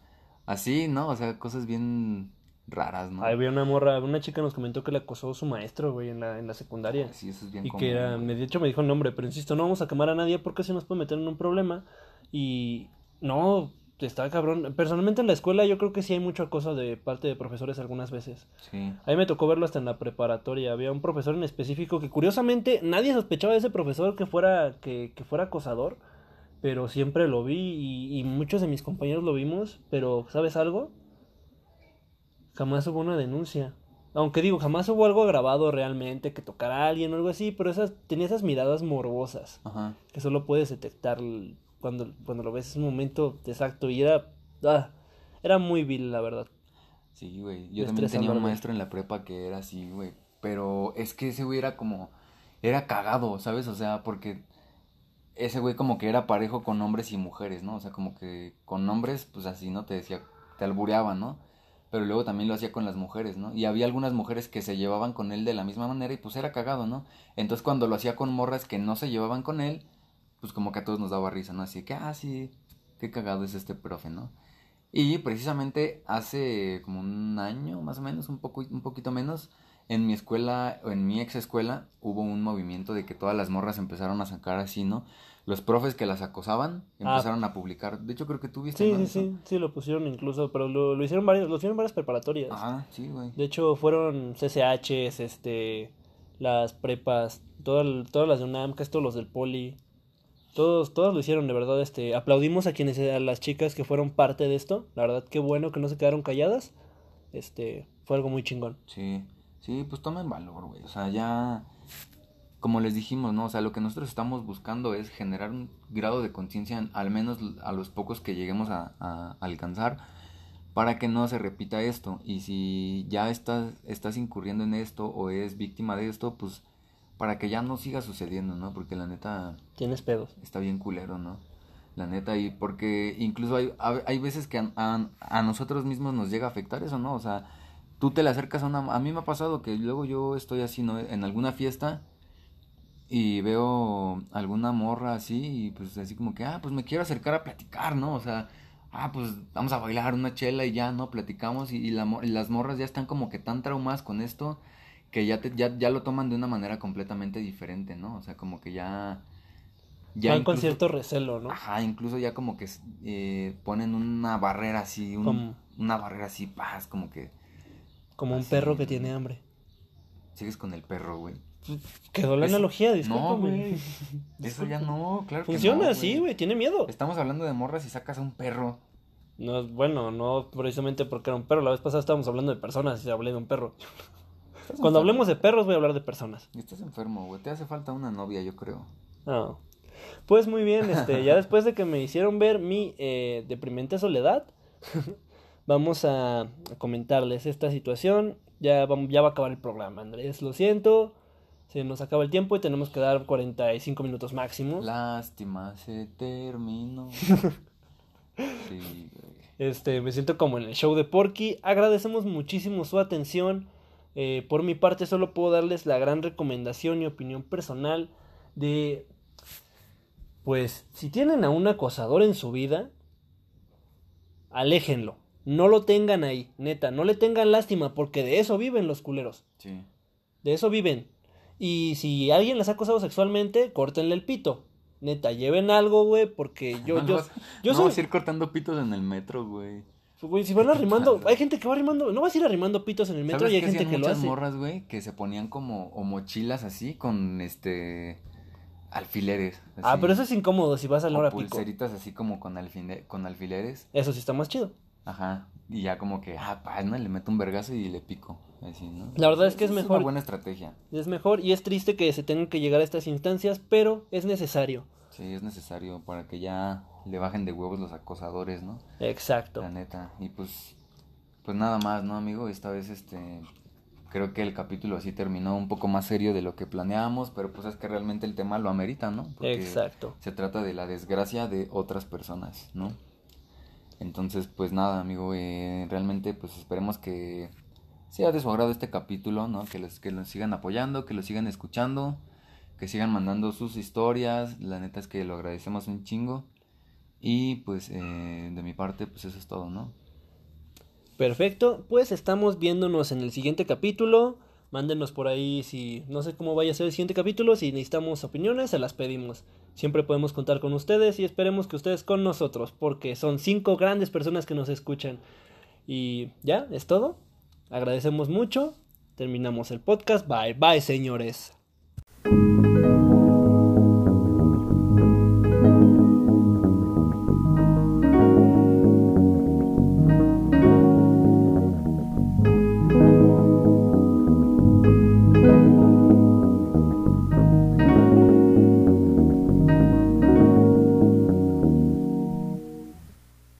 Así, ¿no? O sea, cosas bien, raras, ¿no? Había una morra, una chica nos comentó que le acosó su maestro, güey, en la, en la secundaria. Sí, eso es bien Y común, que era, güey. de hecho me dijo el nombre, pero insisto, no vamos a quemar a nadie porque se nos puede meter en un problema. Y no, está cabrón. Personalmente en la escuela yo creo que sí hay mucho acoso de parte de profesores algunas veces. Sí. A mí me tocó verlo hasta en la preparatoria. Había un profesor en específico que curiosamente nadie sospechaba de ese profesor que fuera, que, que fuera acosador. Pero siempre lo vi y, y muchos de mis compañeros lo vimos. Pero, ¿sabes algo? Jamás hubo una denuncia. Aunque digo, jamás hubo algo grabado realmente que tocara a alguien o algo así. Pero esas, tenía esas miradas morbosas Ajá. que solo puedes detectar cuando, cuando lo ves. Es un momento exacto y era... ah, era muy vil, la verdad. Sí, güey. Yo también tenía un maestro en la prepa que era así, güey. Pero es que ese güey era como. Era cagado, ¿sabes? O sea, porque ese güey como que era parejo con hombres y mujeres, ¿no? O sea, como que con hombres, pues así, ¿no? Te decía, te albureaba, ¿no? Pero luego también lo hacía con las mujeres, ¿no? Y había algunas mujeres que se llevaban con él de la misma manera y pues era cagado, ¿no? Entonces cuando lo hacía con morras que no se llevaban con él, pues como que a todos nos daba risa, ¿no? Así que, ah, sí, qué cagado es este profe, ¿no? Y precisamente hace como un año, más o menos, un poco, un poquito menos, en mi escuela, o en mi ex escuela, hubo un movimiento de que todas las morras empezaron a sacar así, ¿no? Los profes que las acosaban Ah. empezaron a publicar. De hecho, creo que tú viste, Sí, sí, Eso. sí, sí, lo pusieron incluso, pero lo, lo hicieron varios, lo hicieron varias preparatorias. Ajá, sí, güey. De hecho, fueron CCHs, este, las prepas, todas, todas las de UNAM, casi todos los del Poli. Todos, todos lo hicieron, de verdad, este, aplaudimos a quienes, a las chicas que fueron parte de esto. La verdad, qué bueno que no se quedaron calladas. Este, fue algo muy chingón. Sí, sí, pues tomen valor, güey. O sea, ya, como les dijimos, ¿no? O sea, lo que nosotros estamos buscando es generar un grado de conciencia, en- al menos a los pocos que lleguemos a, alcanzar, para que no se repita esto. Y si ya estás, estás incurriendo en esto o eres víctima de esto, pues para que ya no siga sucediendo, ¿no? Porque la neta Tienes pedos. está bien culero, ¿no? La neta, y porque incluso hay, hay veces que a, a- a nosotros mismos nos llega a afectar eso, ¿no? O sea, tú te le acercas a una... A mí me ha pasado que luego yo estoy así, ¿no? En alguna fiesta y veo alguna morra así y pues así como que, ah, pues me quiero acercar a platicar, ¿no? O sea, ah, pues vamos a bailar una chela y ya, ¿no? Platicamos y, y la y las morras ya están como que tan traumadas con esto que ya, te, ya, ya lo toman de una manera completamente diferente, ¿no? O sea, como que ya... Ya Van con cierto recelo, ¿no? Ajá, incluso ya como que eh, ponen una barrera así, un- una barrera así, paz, como que Como un perro que tiene hambre. sigues con el perro, güey. Quedó la Eso- analogía, No, discúlpame. güey. Eso ya no, claro que Funciona no, así, güey, tiene miedo. Estamos hablando de morras y sacas a un perro. No, bueno, no precisamente porque era un perro. La vez pasada estábamos hablando de personas y hablé de un perro. Cuando hablemos de perros voy a hablar de personas. Estás enfermo, güey. Te hace falta una novia, yo creo. Ah. Pues muy bien, este, ya después de que me hicieron ver mi eh, deprimente soledad, vamos a, a comentarles esta situación. Ya, vamos, ya va a acabar el programa, Andrés, lo siento. Se nos acaba el tiempo y tenemos que dar 45 minutos máximo. Lástima, se terminó. Sí, güey. Este, me siento como en el show de Porky. Agradecemos muchísimo su atención. Eh, por mi parte, solo puedo darles la gran recomendación y opinión personal de, pues, si tienen a un acosador en su vida, aléjenlo. No lo tengan ahí, neta, no le tengan lástima, porque de eso viven los culeros. Sí. De eso viven. Y si alguien les ha acosado sexualmente, córtenle el pito. Neta, lleven algo, güey, porque yo, no, yo, yo no soy... vas a ir cortando pitos en el metro, güey. Güey, si van arrimando, hay gente que va arrimando, no vas a ir arrimando pitos en el metro ¿Sabes y hay gente que lo muchas hace. morras, güey? Que se ponían como o mochilas así con este alfileres. Ah, pero eso es incómodo si vas a la hora pico. pulseritas así como con, alfine- con alfileres. Eso sí está más chido. Ajá. Y ya como que, ah, pa, no, le meto un vergazo y le pico. Así, ¿no? La verdad es que es Esa mejor. una buena estrategia. Es mejor y es triste que se tengan que llegar a estas instancias, pero es necesario. Sí, es necesario para que ya le bajen de huevos los acosadores, ¿no? Exacto. La neta. Y pues, pues nada más, ¿no, amigo? Esta vez, este, creo que el capítulo así terminó un poco más serio de lo que planeábamos, pero pues es que realmente el tema lo amerita, ¿no? Porque Exacto. se trata de la desgracia de otras personas, ¿no? Entonces, pues nada, amigo, eh, realmente pues esperemos que sea de su agrado este capítulo, ¿no? Que los, que los sigan apoyando, que los sigan escuchando, que sigan mandando sus historias, la neta es que lo agradecemos un chingo. Y pues eh, de mi parte, pues eso es todo, ¿no? Perfecto, pues estamos viéndonos en el siguiente capítulo. Mándenos por ahí si no sé cómo vaya a ser el siguiente capítulo, si necesitamos opiniones, se las pedimos. Siempre podemos contar con ustedes y esperemos que ustedes con nosotros, porque son cinco grandes personas que nos escuchan. Y ya, es todo. Agradecemos mucho. Terminamos el podcast. Bye, bye, señores.